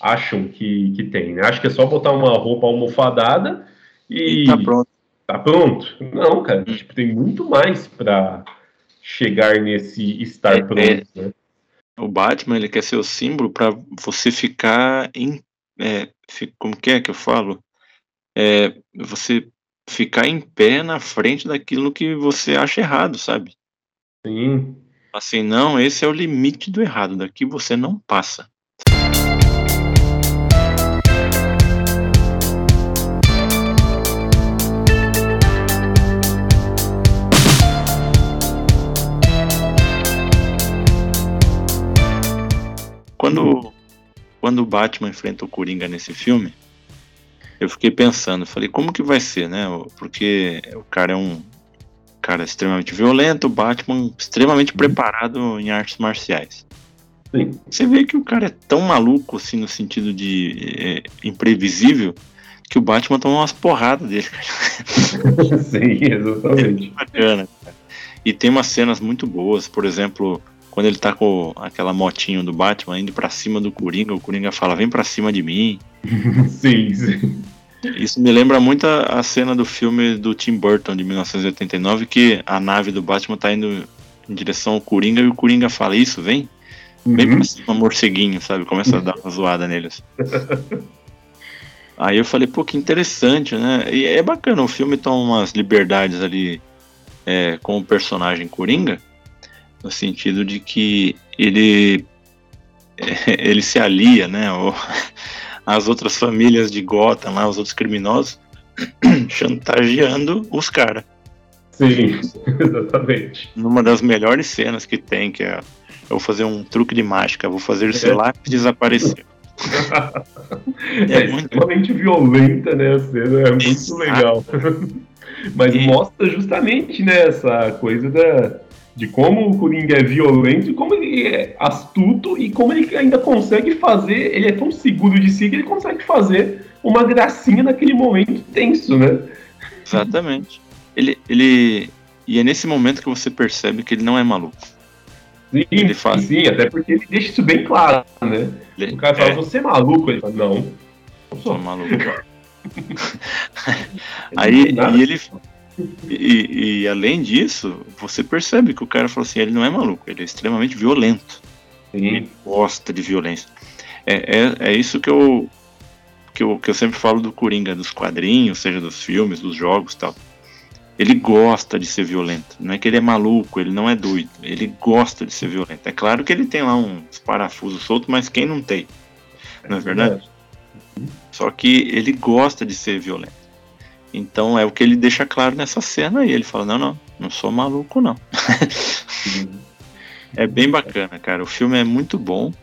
acham que, que tem. Né? Acho que é só botar uma roupa almofadada e, e tá pronto. Tá pronto. Não, cara, hum. tipo, tem muito mais para chegar nesse estar é, pronto. É, né? O Batman ele quer ser o símbolo para você ficar em. É, como que é que eu falo? É, você ficar em pé na frente daquilo que você acha errado, sabe? Sim. Assim, não, esse é o limite do errado, daqui você não passa. Quando, quando o Batman enfrenta o Coringa nesse filme, eu fiquei pensando, falei, como que vai ser, né? Porque o cara é um cara extremamente violento, o Batman extremamente preparado em artes marciais. Sim. Você vê que o cara é tão maluco, assim, no sentido de é, imprevisível, que o Batman toma umas porradas dele. *laughs* Sim, exatamente. É *laughs* bacana. E tem umas cenas muito boas, por exemplo, quando ele tá com aquela motinho do Batman indo para cima do Coringa, o Coringa fala: "Vem para cima de mim". *laughs* sim, sim. Isso me lembra muito a, a, cena do filme do Tim Burton de 1989 que a nave do Batman tá indo em direção ao Coringa e o Coringa fala: "Isso, vem". Vem uhum. pra cima, morceguinho, sabe? Começa a dar uma zoada neles. *laughs* Aí eu falei, pô, que interessante, né? E é bacana, o filme toma umas liberdades ali é, com o personagem Coringa, no sentido de que ele *laughs* ele se alia, né, as *laughs* outras famílias de Gotham, lá, os outros criminosos, *clears throat* chantageando os caras. Sim, *laughs* exatamente. Numa das melhores cenas que tem, que é eu vou fazer um truque de mágica, vou fazer esse é. lápis desaparecer. é, é muito... extremamente violenta, né? A cena é muito Exato. legal. Mas e... mostra justamente né, essa coisa da, de como o Coringa é violento e como ele é astuto e como ele ainda consegue fazer. Ele é tão seguro de si que ele consegue fazer uma gracinha naquele momento tenso, né? Exatamente. Ele, ele. E é nesse momento que você percebe que ele não é maluco. Sim, ele fala... sim, até porque ele deixa isso bem claro, né? Ele... O cara fala, é... você é maluco? Ele fala, não. Não sou maluco. *laughs* *laughs* Aí e ele. E, e, além disso, você percebe que o cara fala assim, ele não é maluco, ele é extremamente violento. Sim. Ele gosta de violência. É, é, é isso que eu, que eu, que eu sempre falo do Coringa, dos quadrinhos, seja dos filmes, dos jogos tal. Ele gosta de ser violento. Não é que ele é maluco, ele não é doido. Ele gosta de ser violento. É claro que ele tem lá uns parafusos soltos, mas quem não tem? Não é verdade? Só que ele gosta de ser violento. Então é o que ele deixa claro nessa cena e ele fala: Não, não, não sou maluco, não. é bem bacana, cara. O filme é muito bom.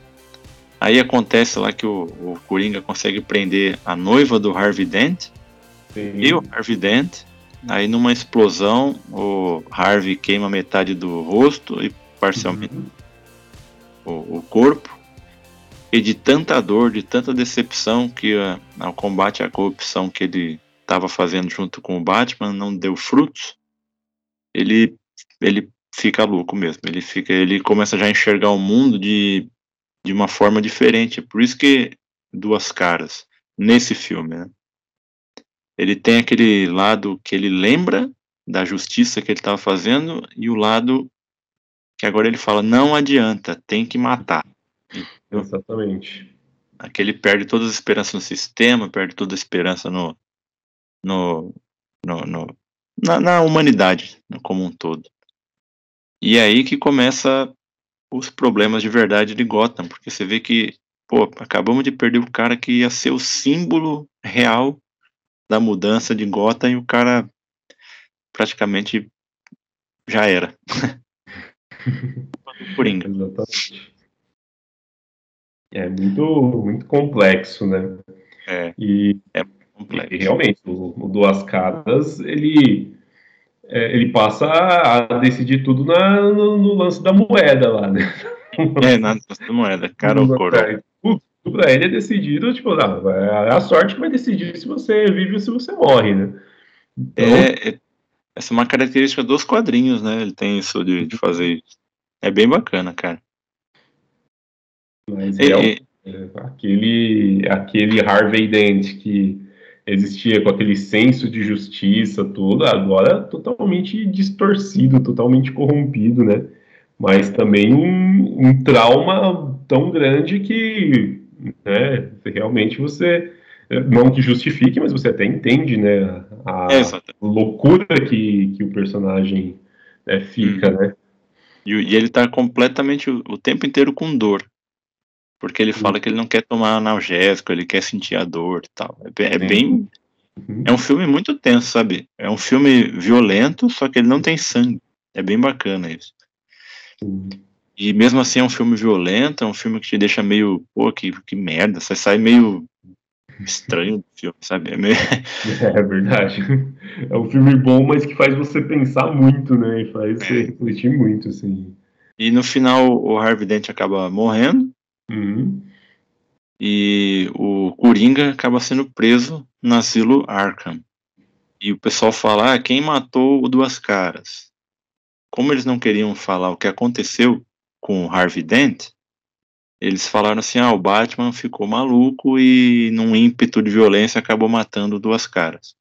Aí acontece lá que o, o Coringa consegue prender a noiva do Harvey Dent Sim. e o Harvey Dent Aí numa explosão, o Harvey queima metade do rosto e parcialmente uhum. o, o, corpo. E de tanta dor, de tanta decepção que uh, o combate à corrupção que ele estava fazendo junto com o Batman não deu frutos, ele ele fica louco mesmo. Ele fica, ele começa já a enxergar o mundo de, de uma forma diferente. Por isso que duas caras nesse filme, né? ele tem aquele lado que ele lembra da justiça que ele estava fazendo e o lado que agora ele fala não adianta, tem que matar. Exatamente. Aquele perde todas as esperanças no sistema, perde toda a esperança no, no, no, no na, na, humanidade como um todo. E é aí que começa os problemas de verdade de Gotham, porque você vê que, pô, acabamos de perder o cara que ia ser o símbolo real da mudança de Gotham e o cara praticamente já era. *laughs* Coringa. Exatamente. É muito, muito complexo, né? É. E, é complexo. E realmente, o, o Duas Caras, ele, é, ele passa a decidir tudo na, no, no, lance da moeda lá, né? *laughs* É, na lance da moeda, cara ou coroa pra ele é decidido, tipo, não, é a sorte que vai decidir se você vive ou se você morre, né? Então... É, é, essa é uma característica dos quadrinhos, né? Ele tem isso de, de fazer isso. É bem bacana, cara. Mas é, é, é, aquele, aquele Harvey Dent que existia com aquele senso de justiça, tudo, agora totalmente distorcido, totalmente corrompido, né? Mas também um, um trauma tão grande que né? Realmente você não que justifique, mas você até entende, né, a é, loucura que, que o personagem né, fica, hum. né? E, e, ele tá completamente o, o, tempo inteiro com dor, porque ele fala que ele não quer tomar analgésico, ele quer sentir a dor e tal. É, é bem, uhum. é um filme muito tenso, sabe? É um filme violento, só que ele não tem sangue. É bem bacana isso. Uhum. E mesmo assim é um filme violento, é um filme que te deixa meio, pô, que, que merda, você sai meio estranho do filme, sabe? É, meio... *laughs* é, verdade. É um filme bom, mas que faz você pensar muito, né? E faz você é. refletir muito, assim. E no final o Harvey Dent acaba morrendo. Uhum. E o Coringa acaba sendo preso no asilo Arkham. E o pessoal fala, ah, quem matou o Duas Caras? Como eles não queriam falar o que aconteceu, com Harvey Dent, eles falaram assim: ah, o Batman ficou maluco e, num ímpeto de violência, acabou matando duas caras.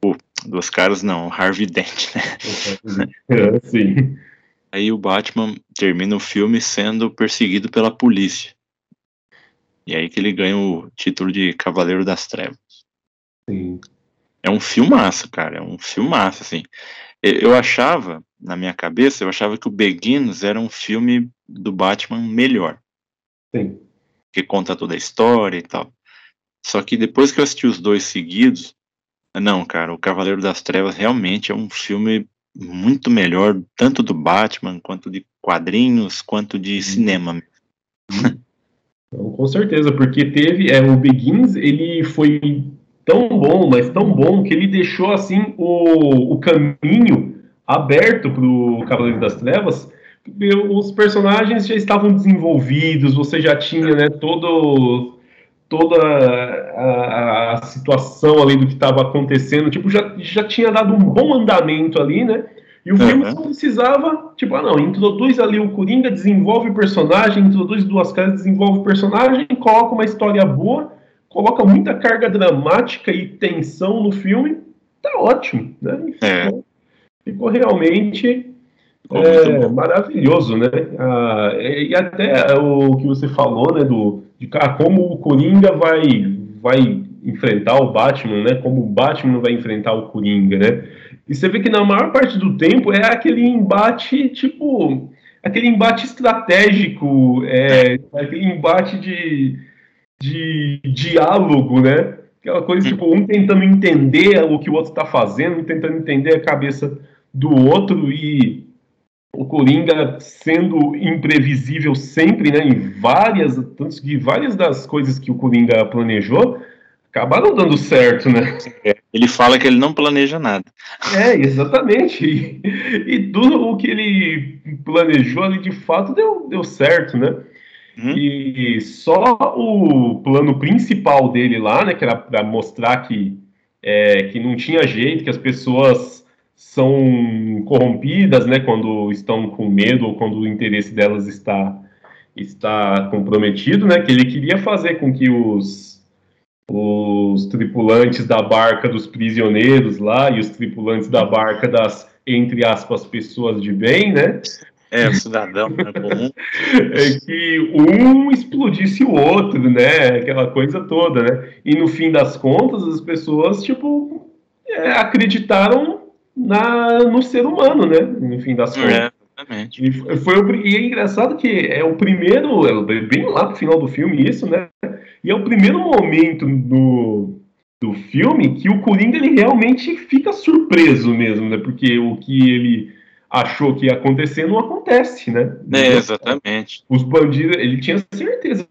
Pô, duas caras não, Harvey Dent, né? É, *laughs* sim. Aí o Batman termina o filme sendo perseguido pela polícia. E aí que ele ganha o título de Cavaleiro das Trevas. Sim. É um filmaço, cara. É um filmaço, assim. Eu achava, na minha cabeça, eu achava que o Begins era um filme do Batman melhor. Sim. Que conta toda a história e tal. Só que depois que eu assisti os dois seguidos, não, cara, o Cavaleiro das Trevas realmente é um filme muito melhor, tanto do Batman quanto de quadrinhos quanto de cinema. Então, com certeza, porque teve é, o Begins, ele foi tão bom, mas tão bom que ele deixou assim o, o caminho aberto para o Cavaleiro das Trevas. Os personagens já estavam desenvolvidos, você já tinha né, todo toda a, a, situação ali do que estava acontecendo, tipo, já, já tinha dado um bom andamento ali, né? E o filme só precisava, tipo, ah não, introduz ali o Coringa, desenvolve o personagem, introduz duas caras, desenvolve o personagem, coloca uma história boa, coloca muita carga dramática e tensão no filme, tá ótimo, né? É. Ficou, ficou realmente é, maravilhoso, né? Ah, e até o que você falou, né, do de ah, como o Coringa vai vai enfrentar o Batman, né? Como o Batman vai enfrentar o Coringa, né? E você vê que na maior parte do tempo é aquele embate, tipo, aquele embate estratégico, é, aquele embate de, de diálogo, né? Aquela coisa, tipo, um tentando entender o que o outro está fazendo, um tentando entender a cabeça do outro e o Coringa sendo imprevisível sempre, né? Em várias, tanto que várias das coisas que o Coringa planejou acabaram dando certo, né? É, ele fala que ele não planeja nada. É, exatamente. E, e, tudo o que ele planejou ali de fato deu, deu certo, né? Hum. E só o plano principal dele lá, né, que era para mostrar que, é, que não tinha jeito, que as pessoas são corrompidas, né, quando estão com medo ou quando o interesse delas está está comprometido, né, que ele queria fazer com que os os tripulantes da barca dos prisioneiros lá e os tripulantes da barca das, entre aspas, pessoas de bem, né? É, o cidadão né, comum. *laughs* é que um explodisse o outro, né? Aquela coisa toda, né? E no fim das contas, as pessoas, tipo, é, acreditaram na, no ser humano, né? No fim das é, contas. É. Exatamente. E, foi o, e é engraçado que é o primeiro, é bem lá pro final do filme, isso, né? E é o primeiro momento do, do filme que o Coringa ele realmente fica surpreso mesmo, né? Porque o que ele achou que ia acontecer não acontece, né? É, exatamente. Os bandidos, ele tinha certeza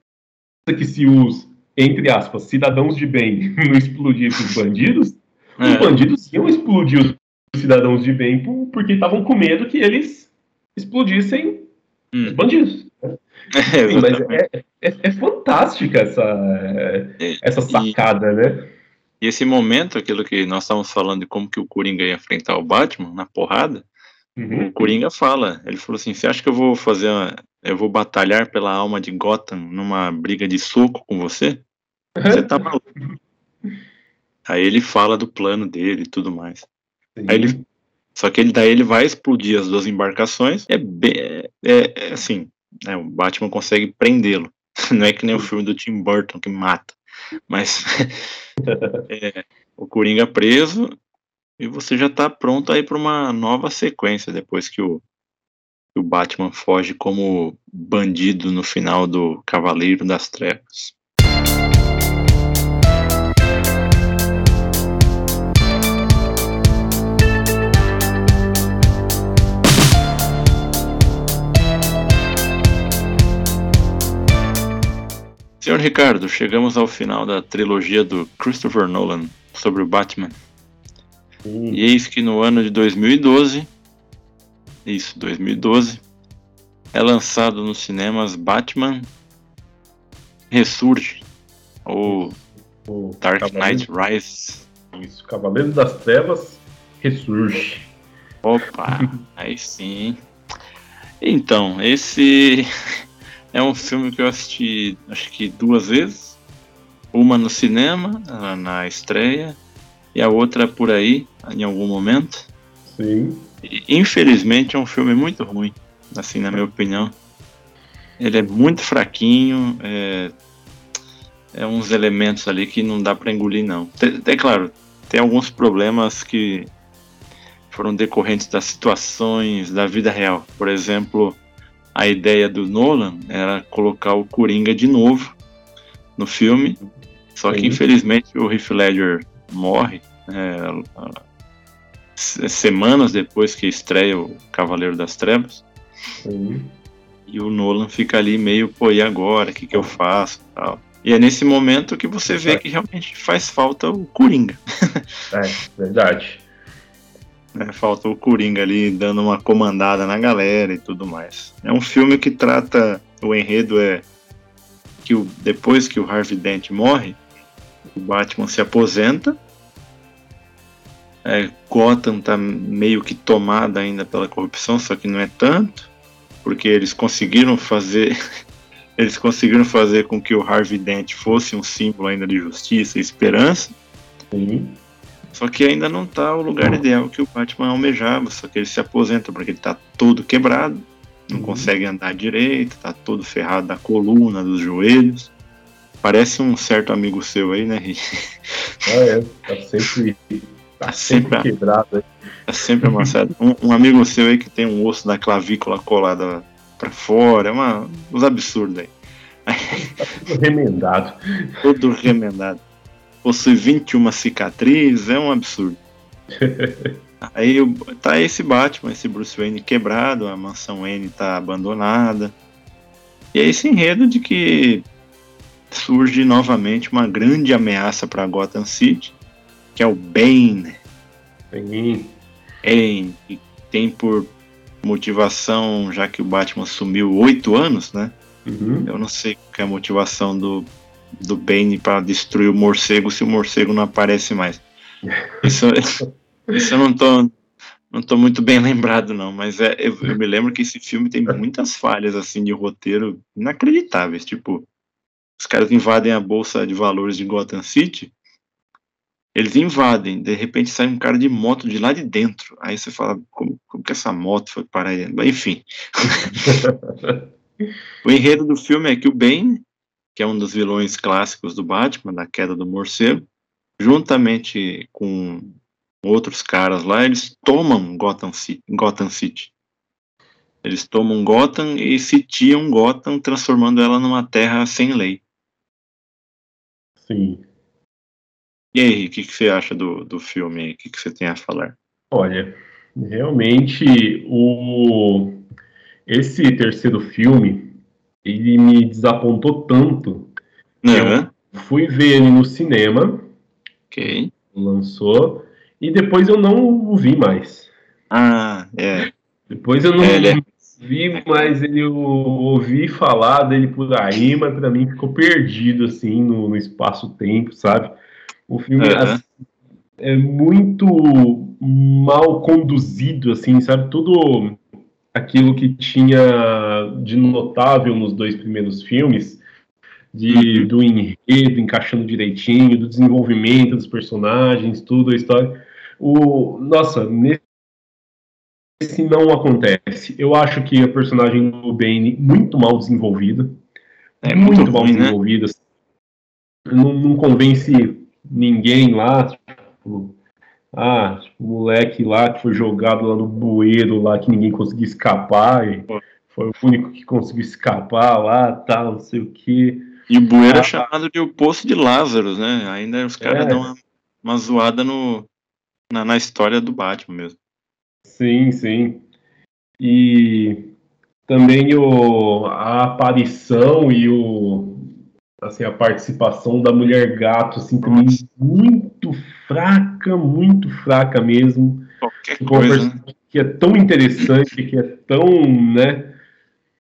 que se os, entre aspas, cidadãos de bem *laughs* não explodissem os bandidos, é. os bandidos iam explodir os cidadãos de bem porque estavam com medo que eles explodissem hum. os bandidos. *laughs* É, Sim, mas é, é, é, fantástica essa, essa sacada, e, né? E esse momento, aquilo que nós estávamos falando de como que o Coringa ia enfrentar o Batman na porrada, uhum. o Coringa fala, ele falou assim, você acha que eu vou fazer, uma, eu vou batalhar pela alma de Gotham numa briga de soco com você? Você tá maluco. Aí ele fala do plano dele e tudo mais. Sim. Aí ele, só que ele daí ele vai explodir as duas embarcações. É, bem, é, é assim, né, o Batman consegue prendê-lo. *laughs* Não é que nem o filme do Tim Burton que mata, mas *laughs* é, o Coringa preso e você já está pronto aí para uma nova sequência depois que o, que o Batman foge como bandido no final do Cavaleiro das Trevas. Senhor Ricardo, chegamos ao final da trilogia do Christopher Nolan sobre o Batman. Hum. E eis que no ano de 2012, isso, 2012, é lançado nos cinemas Batman Ressurge, ou o Dark Knight Rises. Isso, Cavaleiro das Trevas ressurge. Opa, *laughs* aí sim. Então, esse é um filme que eu assisti acho que duas vezes. Uma no cinema, na estreia, e a outra por aí, em algum momento. Sim. E, infelizmente é um filme muito ruim, assim, na minha opinião. Ele é muito fraquinho, é, é uns elementos ali que não dá para engolir, não. É claro, tem alguns problemas que foram decorrentes das situações da vida real. Por exemplo, a ideia do Nolan era colocar o Coringa de novo no filme, só que Sim. infelizmente o Heath Ledger morre é, semanas depois que estreia o Cavaleiro das Trevas. Sim. E o Nolan fica ali meio, pô, e agora? O que, que eu faço? Tal. E é nesse momento que você vê que realmente faz falta o Coringa. *laughs* É, verdade. É, falta o Coringa ali dando uma comandada na galera e tudo mais. É um filme que trata. O enredo é que o, depois que o Harvey Dent morre, o Batman se aposenta. É, Gotham tá meio que tomada ainda pela corrupção, só que não é tanto, porque eles conseguiram fazer *laughs* eles conseguiram fazer com que o Harvey Dent fosse um símbolo ainda de justiça e esperança. Sim. Só que ainda não está o lugar ideal que o Batman almejava, só que ele se aposenta porque ele está todo quebrado, não uhum. consegue andar direito, está todo ferrado da coluna, dos joelhos. Parece um certo amigo seu aí, né, Ri? *laughs* Ah, é, tá sempre, tá, tá sempre, quebrado. Tá sempre amassado. Um, um, amigo seu aí que tem um osso da clavícula colada para fora, é uma, uns absurdos aí. Tá tudo remendado. Todo remendado. Possui 21 cicatrizes, é um absurdo. *laughs* Aí tá esse Batman, esse Bruce Wayne quebrado, a mansão Wayne tá abandonada. E é esse enredo de que surge novamente uma grande ameaça para Gotham City, que é o Bane. Bane. Bane, que tem por motivação, já que o Batman sumiu oito anos, né? Uhum. Eu não sei qual é a motivação do, do Bane para destruir o morcego se o morcego não aparece mais. Isso, *laughs* isso eu não tô, não tô muito bem lembrado, não, mas é, eu, eu, me lembro que esse filme tem muitas falhas assim de roteiro inacreditáveis. Tipo, os caras invadem a bolsa de valores de Gotham City, eles invadem, de repente sai um cara de moto de lá de dentro. Aí você fala, como, como que essa moto foi parar aí? Enfim. *laughs* o enredo do filme é que o Bane que é um dos vilões clássicos do Batman, da queda do morcego, juntamente com outros caras lá, eles tomam Gotham City. Gotham City. Eles tomam Gotham e sitiam Gotham, transformando ela numa terra sem lei. Sim. E aí, o que, que, você acha do, do filme? O que, que você tem a falar? Olha, realmente o esse terceiro filme ele me desapontou tanto. Uhum. Eu fui ver ele no cinema. Ok. Lançou. E depois eu não o vi mais. Ah, é. Depois eu não é, é. vi mais ele, eu ouvi falar dele por aí, mas pra mim ficou perdido, assim, no, no espaço-tempo, sabe? O filme uhum. assim, é muito mal conduzido, assim, sabe? Tudo aquilo que tinha de notável nos dois primeiros filmes, de, uhum. do enredo encaixando direitinho, do desenvolvimento dos personagens, tudo a história. O, nossa, nesse não acontece. Eu acho que a personagem do Bane muito mal desenvolvida, é muito, muito mal ruim, né? desenvolvida. Né? Não, não, convence ninguém lá. Tipo, ah, tipo, o moleque lá que foi jogado lá no bueiro lá que ninguém conseguiu escapar. E foi o único que conseguiu escapar lá, tal, não sei o que. E o bueiro é ah, é chamado de o Poço de Lázaro, né? Ainda os caras é. dão uma, uma zoada no, na, na história do Batman mesmo. Sim, sim. E também o, a aparição e o assim a participação da mulher gato assim também muito fraca, muito fraca mesmo. Qualquer coisa. Né? Que é tão interessante, que é tão, né?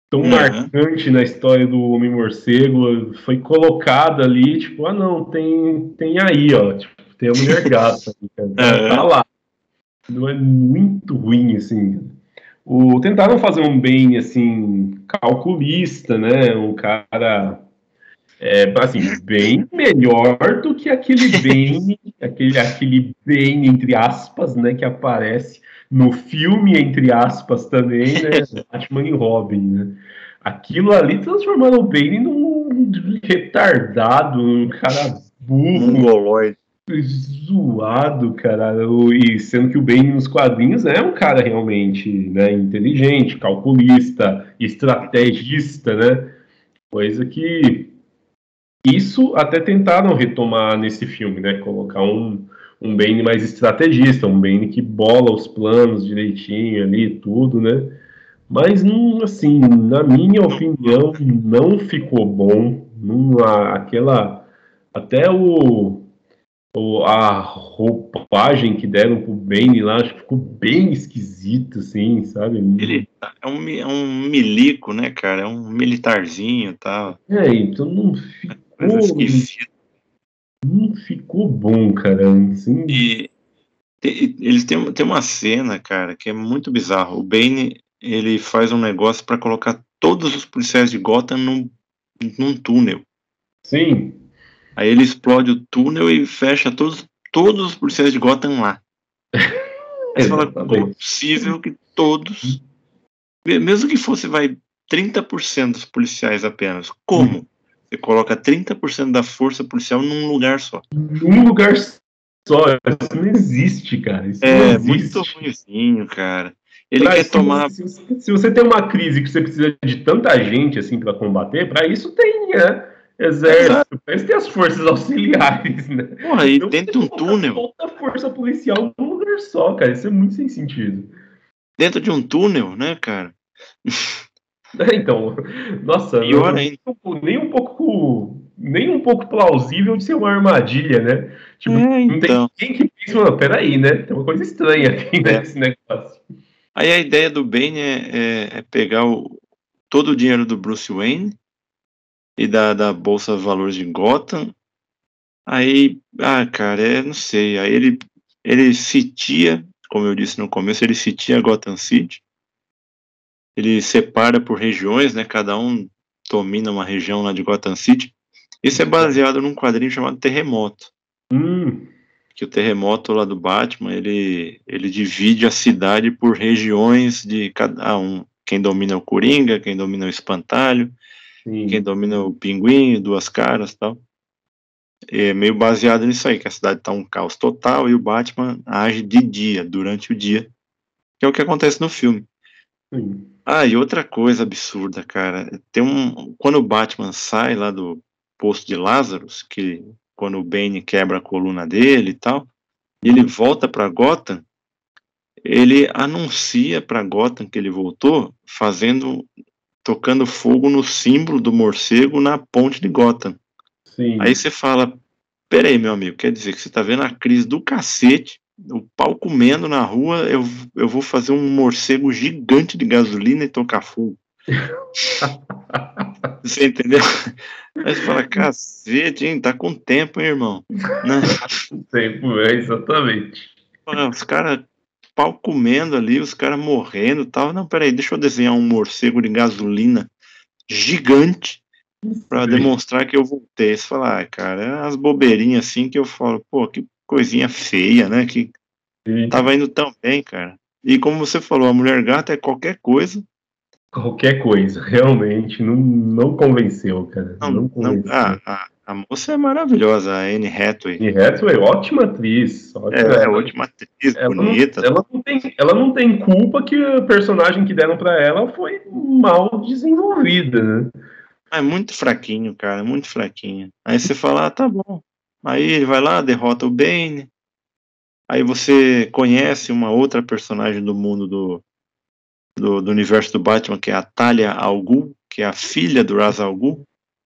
Tão uhum. marcante na história do Homem Morcego. Foi colocada ali, tipo, ah não, tem, tem aí, ó. Tipo, tem a mulher *laughs* gata. uhum. Tá lá. Não é muito ruim, assim. O, tentaram fazer um bem, assim, calculista, né? Um cara é, assim, bem melhor do que aquele *laughs* bem, aquele, aquele bem, entre aspas, né, que aparece no filme, entre aspas, também, né, *laughs* Batman e Robin, né. Aquilo ali transformando o Bane num retardado, um cara burro. Mongoloide. Zoado, cara. E sendo que o Bane nos quadrinhos é um cara realmente né, inteligente, calculista, estrategista, né? Coisa que isso até tentaram retomar nesse filme, né? Colocar um, um Bane mais estrategista, um Bane que bola os planos direitinho ali tudo, né? Mas, não, assim, na minha opinião, não ficou bom. Não, aquela. Até o, o, a roupagem que deram pro Bane lá, acho que ficou bem esquisito, assim, sabe? Ele é um, é um milico, né, cara? É um militarzinho e tal. É, então não ficou. Não ficou bom, cara. Assim. E eles têm, têm uma cena, cara, que é muito bizarro. O Bane, ele faz um negócio para colocar todos os policiais de Gotham num, num túnel. Sim. Aí ele explode o túnel e fecha todos, todos os policiais de Gotham lá. *laughs* Aí você fala, como é possível que todos, mesmo que fosse, vai, 30% dos policiais apenas, como? Você coloca 30% da força policial num lugar só. Num lugar só, isso não existe, cara. Isso é, existe. muito ruimzinho, cara. Ele pra quer tomar. Se, se, você tem uma crise que você precisa de tanta gente assim para combater, para isso tem, né? Exército, para isso tem as forças auxiliares, né? Porra, e então, dentro de um túnel. Toda a força policial num lugar só, cara. Isso é muito sem sentido. Dentro de um túnel, né, cara? *laughs* *laughs* Então, nossa, Pior não, nem um pouco nem um pouco plausível de ser uma armadilha, né? Tipo, é, então. não tem então. ninguém que pense, mano, peraí, né? Tem uma coisa estranha aqui é. nesse negócio. Aí a ideia do Bane é, é, é pegar o, todo o dinheiro do Bruce Wayne e da, da Bolsa de Valores de Gotham. Aí, ah, cara, é, não sei. Aí ele, ele sitia, como eu disse no começo, ele sitia Gotham City. Ele separa por regiões, né? Cada um domina uma região lá de Gotham City. Isso é baseado num quadrinho chamado Terremoto. Hum. Que o terremoto lá do Batman, ele, ele divide a cidade por regiões de cada um. Quem domina o Coringa, quem domina o Espantalho, Sim. quem domina o Pinguim, Duas Caras tal. É meio baseado nisso aí, que a cidade tá um caos total e o Batman age de dia, durante o dia. Que é o que acontece no filme. Sim. Ah, e outra coisa absurda, cara. Tem um. Quando o Batman sai lá do posto de Lazarus, que quando o Bane quebra a coluna dele e tal, e ele volta para Gotham, ele anuncia para Gotham que ele voltou, fazendo tocando fogo no símbolo do morcego na ponte de Gotham. Sim. Aí você fala, peraí, meu amigo, quer dizer que você tá vendo a crise do cacete, o pau comendo na rua, eu, eu vou fazer um morcego gigante de gasolina e tocar fogo. *laughs* você entendeu? Aí você fala, cacete, hein, tá com tempo, hein, irmão? Né? tempo, é, exatamente. Os caras pau comendo ali, os caras morrendo e tal. Não, peraí, deixa eu desenhar um morcego de gasolina gigante para demonstrar que eu voltei. Você fala, ah, cara, é as bobeirinhas assim que eu falo, pô, que coisinha feia, né? Que Sim. tava indo tão bem, cara. E como você falou, a mulher gata é qualquer coisa Qualquer coisa, realmente, não, não convenceu, cara. Não, não convenceu. Não, a, a, a, moça é maravilhosa, a Anne Hathaway. Anne Hathaway, ótima atriz. Ótima, é, é ótima atriz, ela bonita. Não, ela, não tem, ela não tem culpa que a personagem que deram para ela foi mal desenvolvida, né? É muito fraquinho, cara, muito fraquinho. Aí você fala, ah, tá bom. Aí ele vai lá, derrota o Bane. Aí você conhece uma outra personagem do mundo do, do, do, universo do Batman, que é a Talia al Ghul, que é a filha do Ra's al Ghul.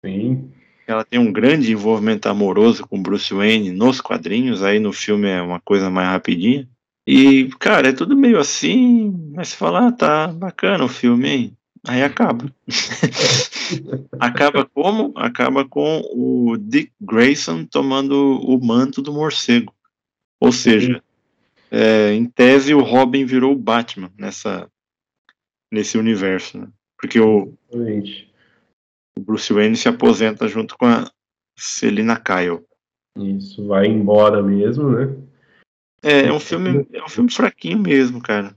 Sim. Ela tem um grande envolvimento amoroso com Bruce Wayne nos quadrinhos, aí no filme é uma coisa mais rapidinha. E, cara, é tudo meio assim, mas você fala, ah, tá bacana o filme, hein? Aí acaba. *laughs* acaba como? Acaba com o Dick Grayson tomando o manto do morcego. Ou seja, é, em tese o Robin virou o Batman nessa, nesse universo, né? Porque o, o, Bruce Wayne se aposenta junto com a Selina Kyle. Isso, vai embora mesmo, né? É, é um filme, é um filme fraquinho mesmo, cara.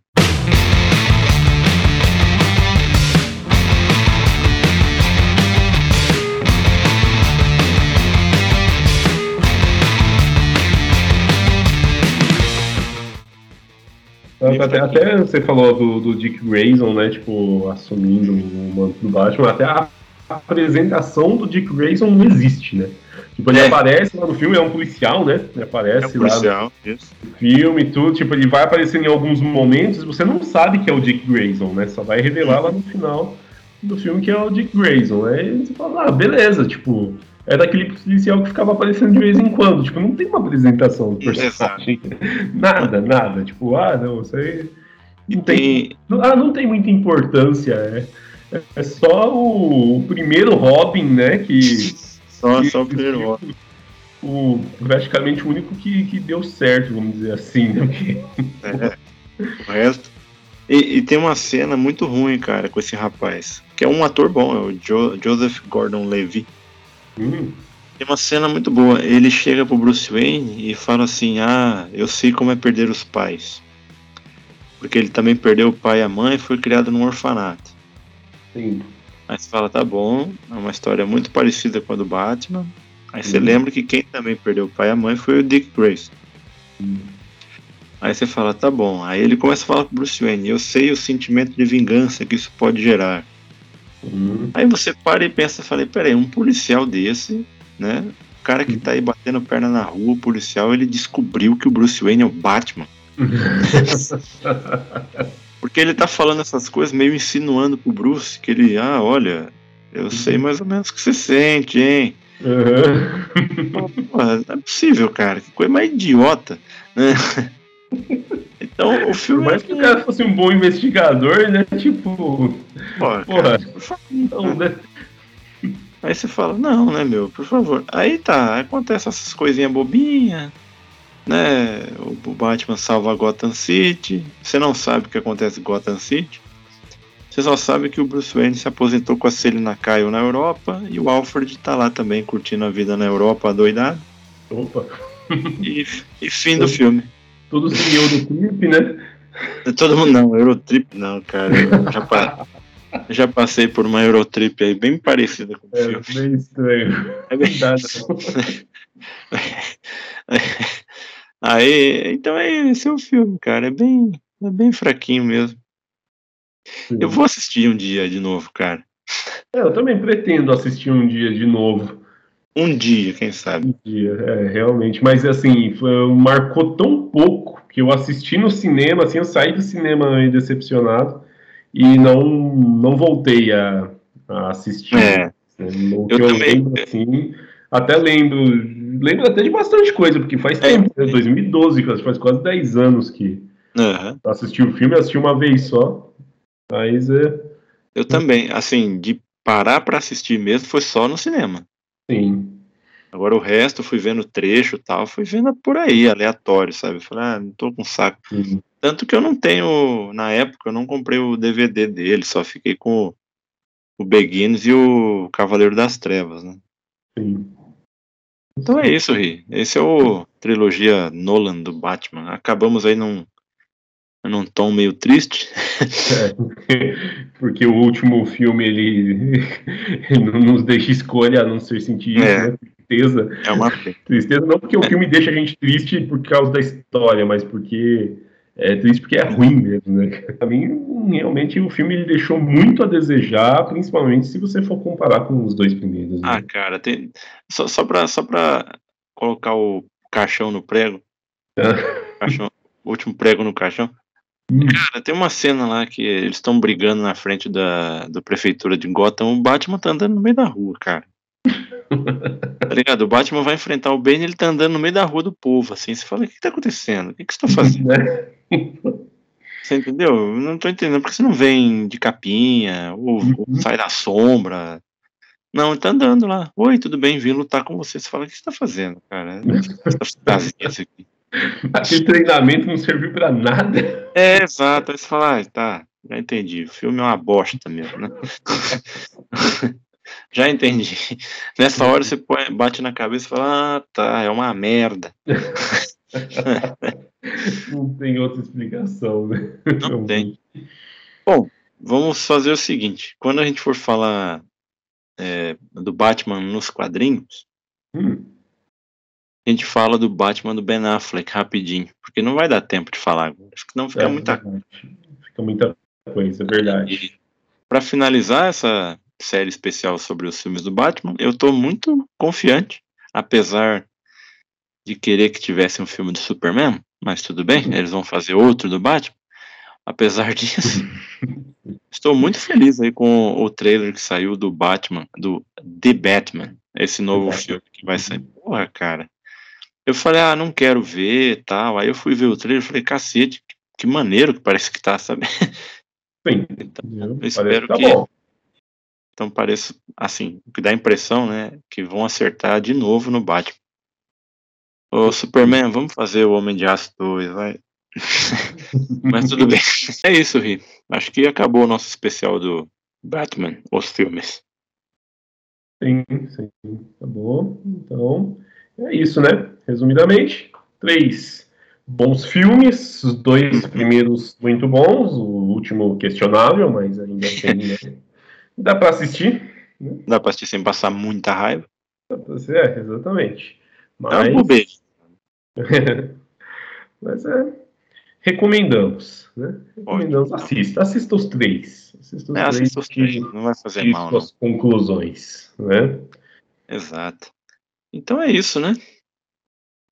Até, até, você falou do, do, Dick Grayson, né? Tipo, assumindo o manto do Batman. Até a apresentação do Dick Grayson não existe, né? Tipo, ele é. aparece lá no filme, é um policial, né? Ele aparece é um policial, lá no isso. filme e tudo. Tipo, ele vai aparecendo em alguns momentos, você não sabe que é o Dick Grayson, né? Só vai revelar lá no final do filme que é o Dick Grayson. Aí você fala, ah, beleza, tipo, é daquele policial que ficava aparecendo de vez em quando. Tipo, não tem uma apresentação do personagem. *laughs* nada, nada. Tipo, ah, não, você. Não tem, ah, não tem muita importância. É, é só o, o primeiro Robin, né? Que. *laughs* Só, que, só o primeiro Robin. O, praticamente o único que, que deu certo, vamos dizer assim. Né? É, o resto. E, e, tem uma cena muito ruim, cara, com esse rapaz. Que é um ator bom, é o jo Joseph Gordon-Levitt. Hum. Tem uma cena muito boa. Ele chega pro Bruce Wayne e fala assim: Ah, eu sei como é perder os pais. Porque ele também perdeu o pai e a mãe e foi criado num orfanato. Sim. Aí você fala: Tá bom, é uma história muito parecida com a do Batman. Aí você hum. lembra que quem também perdeu o pai e a mãe foi o Dick Grayson. Hum. Aí você fala: Tá bom. Aí ele começa a falar com o Bruce Wayne: Eu sei o sentimento de vingança que isso pode gerar. Uhum. Aí você para e pensa, falei, peraí, um policial desse, né? O cara que tá aí batendo perna na rua, o policial, ele descobriu que o Bruce Wayne é o Batman. *laughs* Porque ele tá falando essas coisas meio insinuando pro Bruce que ele, ah, olha, eu sei mais ou menos o que você sente, hein? Uhum. Não é possível, cara. Que coisa mais idiota, né? *laughs* Então, o filme. Por mais que o cara fosse um bom investigador, né? Tipo. Porra, porra não, né? Aí você fala, não, né, meu, por favor. Aí tá, acontece essas coisinhas bobinhas, né? O Batman salva Gotham City. Você não sabe o que acontece em Gotham City. Você só sabe que o Bruce Wayne se aposentou com a Selina Kyle na Europa e o Alfred tá lá também curtindo a vida na Europa, doidado. Opa! E, e fim do filme. Todos em Eurotrip, né? Todo mundo não, Eurotrip não, cara. Eu já, pa... já passei por uma Eurotrip aí bem parecida com o é, filme. Bem estranho. É bem *laughs* Aí, então é esse é o filme, cara. É bem, é bem fraquinho mesmo. Sim. Eu vou assistir um dia de novo, cara. É, eu também pretendo assistir um dia de novo. Um dia, quem sabe? Um dia, é, realmente. Mas assim, foi, marcou tão pouco que eu assisti no cinema, assim, eu saí do cinema decepcionado e não, não voltei a, a assistir. É. Né? Eu, eu também. lembro, assim, até lembro, lembro até de bastante coisa, porque faz é. tempo, né? 2012, faz quase 10 anos que uhum. assisti o filme, assisti uma vez só. Mas é. Eu também, assim, de parar para assistir mesmo foi só no cinema. Sim. Agora o resto, fui vendo trecho e tal, fui vendo por aí, aleatório, sabe? Falei, ah, não tô com saco. Uhum. Tanto que eu não tenho, na época, eu não comprei o DVD dele, só fiquei com o Begins e o Cavaleiro das Trevas, né? Sim. Então é isso, Ri. Esse é o trilogia Nolan do Batman. Acabamos aí num, num tom meio triste. É, porque o último filme ele, *laughs* ele não nos deixa escolha a não ser sentir é. né? Tristeza. É uma tristeza não porque o filme deixa a gente triste por causa da história, mas porque é triste porque é ruim mesmo, né? Pra mim, realmente, o filme ele deixou muito a desejar, principalmente se você for comparar com os dois primeiros. Né? Ah, cara, tem... só, só, pra, só pra colocar o caixão no prego, caixão, o último prego no caixão. Cara, tem uma cena lá que eles estão brigando na frente da, da prefeitura de Gotham. O Batman tá andando no meio da rua, cara. *laughs* tá ligado? O Batman vai enfrentar o Bane ele tá andando no meio da rua do povo, assim. Você fala, o que, que tá acontecendo? O que, que você tá *laughs* fazendo? você entendeu? Eu não tô entendendo. Por que você não vem de capinha? Ou, uhum. ou sai da sombra? Não, ele tá andando lá. Oi, tudo bem? Vim lutar com você. Você fala, o que você tá fazendo, cara? *laughs* Você tá fazendo isso aqui? *laughs* Aquele treinamento não serviu para nada. É, exato. Aí você fala, ah, tá, já entendi. O filme é uma bosta mesmo, né? *laughs* já entendi. Nessa hora você põe, bate na cabeça e fala, ah, tá, é uma merda. *laughs* não tem outra explicação, né? Não tem. Bom, vamos fazer o seguinte: quando a gente for falar é, do Batman nos quadrinhos, hum a gente fala do Batman do Ben Affleck rapidinho, porque não vai dar tempo de falar agora, senão fica é, muita Fica muita coisa, é verdade. Para finalizar essa série especial sobre os filmes do Batman, eu tô muito confiante. apesar de querer que tivesse um filme do Superman, mas tudo bem, uhum. eles vão fazer outro do Batman. Apesar *laughs* disso, *laughs* estou muito feliz aí com o trailer que saiu do Batman, do The Batman, esse novo filme que vai sair. Porra, cara. Eu falei, ah, não quero ver tal. Aí eu fui ver o trailer e falei, cacete, que maneiro que parece que tá, sabe? *laughs* Sim. Então, eu espero que. Tá. Então parece, assim, o que dá a impressão, né, que vão acertar de novo no Batman. Ô, Superman, vamos fazer o Homem de Aço 2, vai. *laughs* Mas tudo bem. *laughs* É isso, Ri. Acho que acabou o nosso especial do Batman, os filmes. Sim, sim. Acabou. Então, é isso, né? Resumidamente, três bons filmes, os dois primeiros muito bons, o último questionável, mas ainda assim *laughs* né? dá para assistir. Né? Dá para assistir sem passar muita raiva. É, exatamente. Mas... É um beijo. *laughs* mas é, recomendamos, né? Recomendamos, assista, assista os três. Assista os, é, três, assista os três, não vai fazer mal. Suas conclusões, né? Exato. Então é isso, né?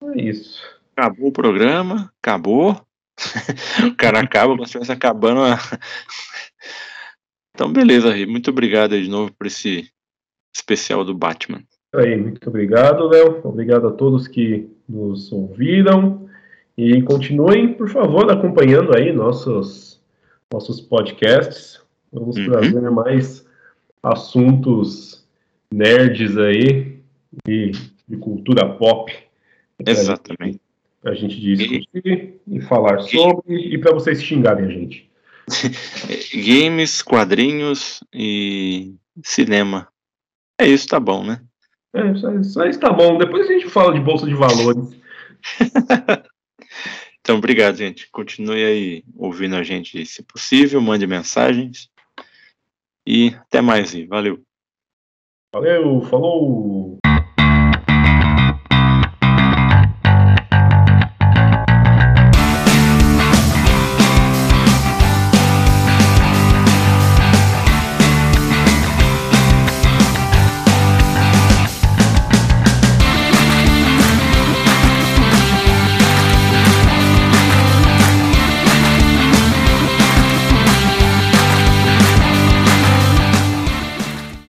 É isso. Acabou o programa, acabou. *laughs* o cara acaba como se estivesse acabando. A... *laughs* Então, beleza, Ri. Muito obrigado de novo por esse especial do Batman. Aí, muito obrigado, Léo. Obrigado a todos que nos ouviram. E continuem, por favor, acompanhando aí nossos, nossos podcasts. Vamos uhum. trazer mais assuntos nerds aí e de cultura pop. Exatamente. Para a gente discutir e, e falar sobre e para vocês xingarem a gente. *laughs* Games, quadrinhos e cinema. É isso, tá bom, né? É, só, só isso tá bom. Depois a gente fala de bolsa de valores. *laughs* então, obrigado, gente. Continue aí ouvindo a gente, se possível, mande mensagens. E até mais, valeu. Valeu, falou!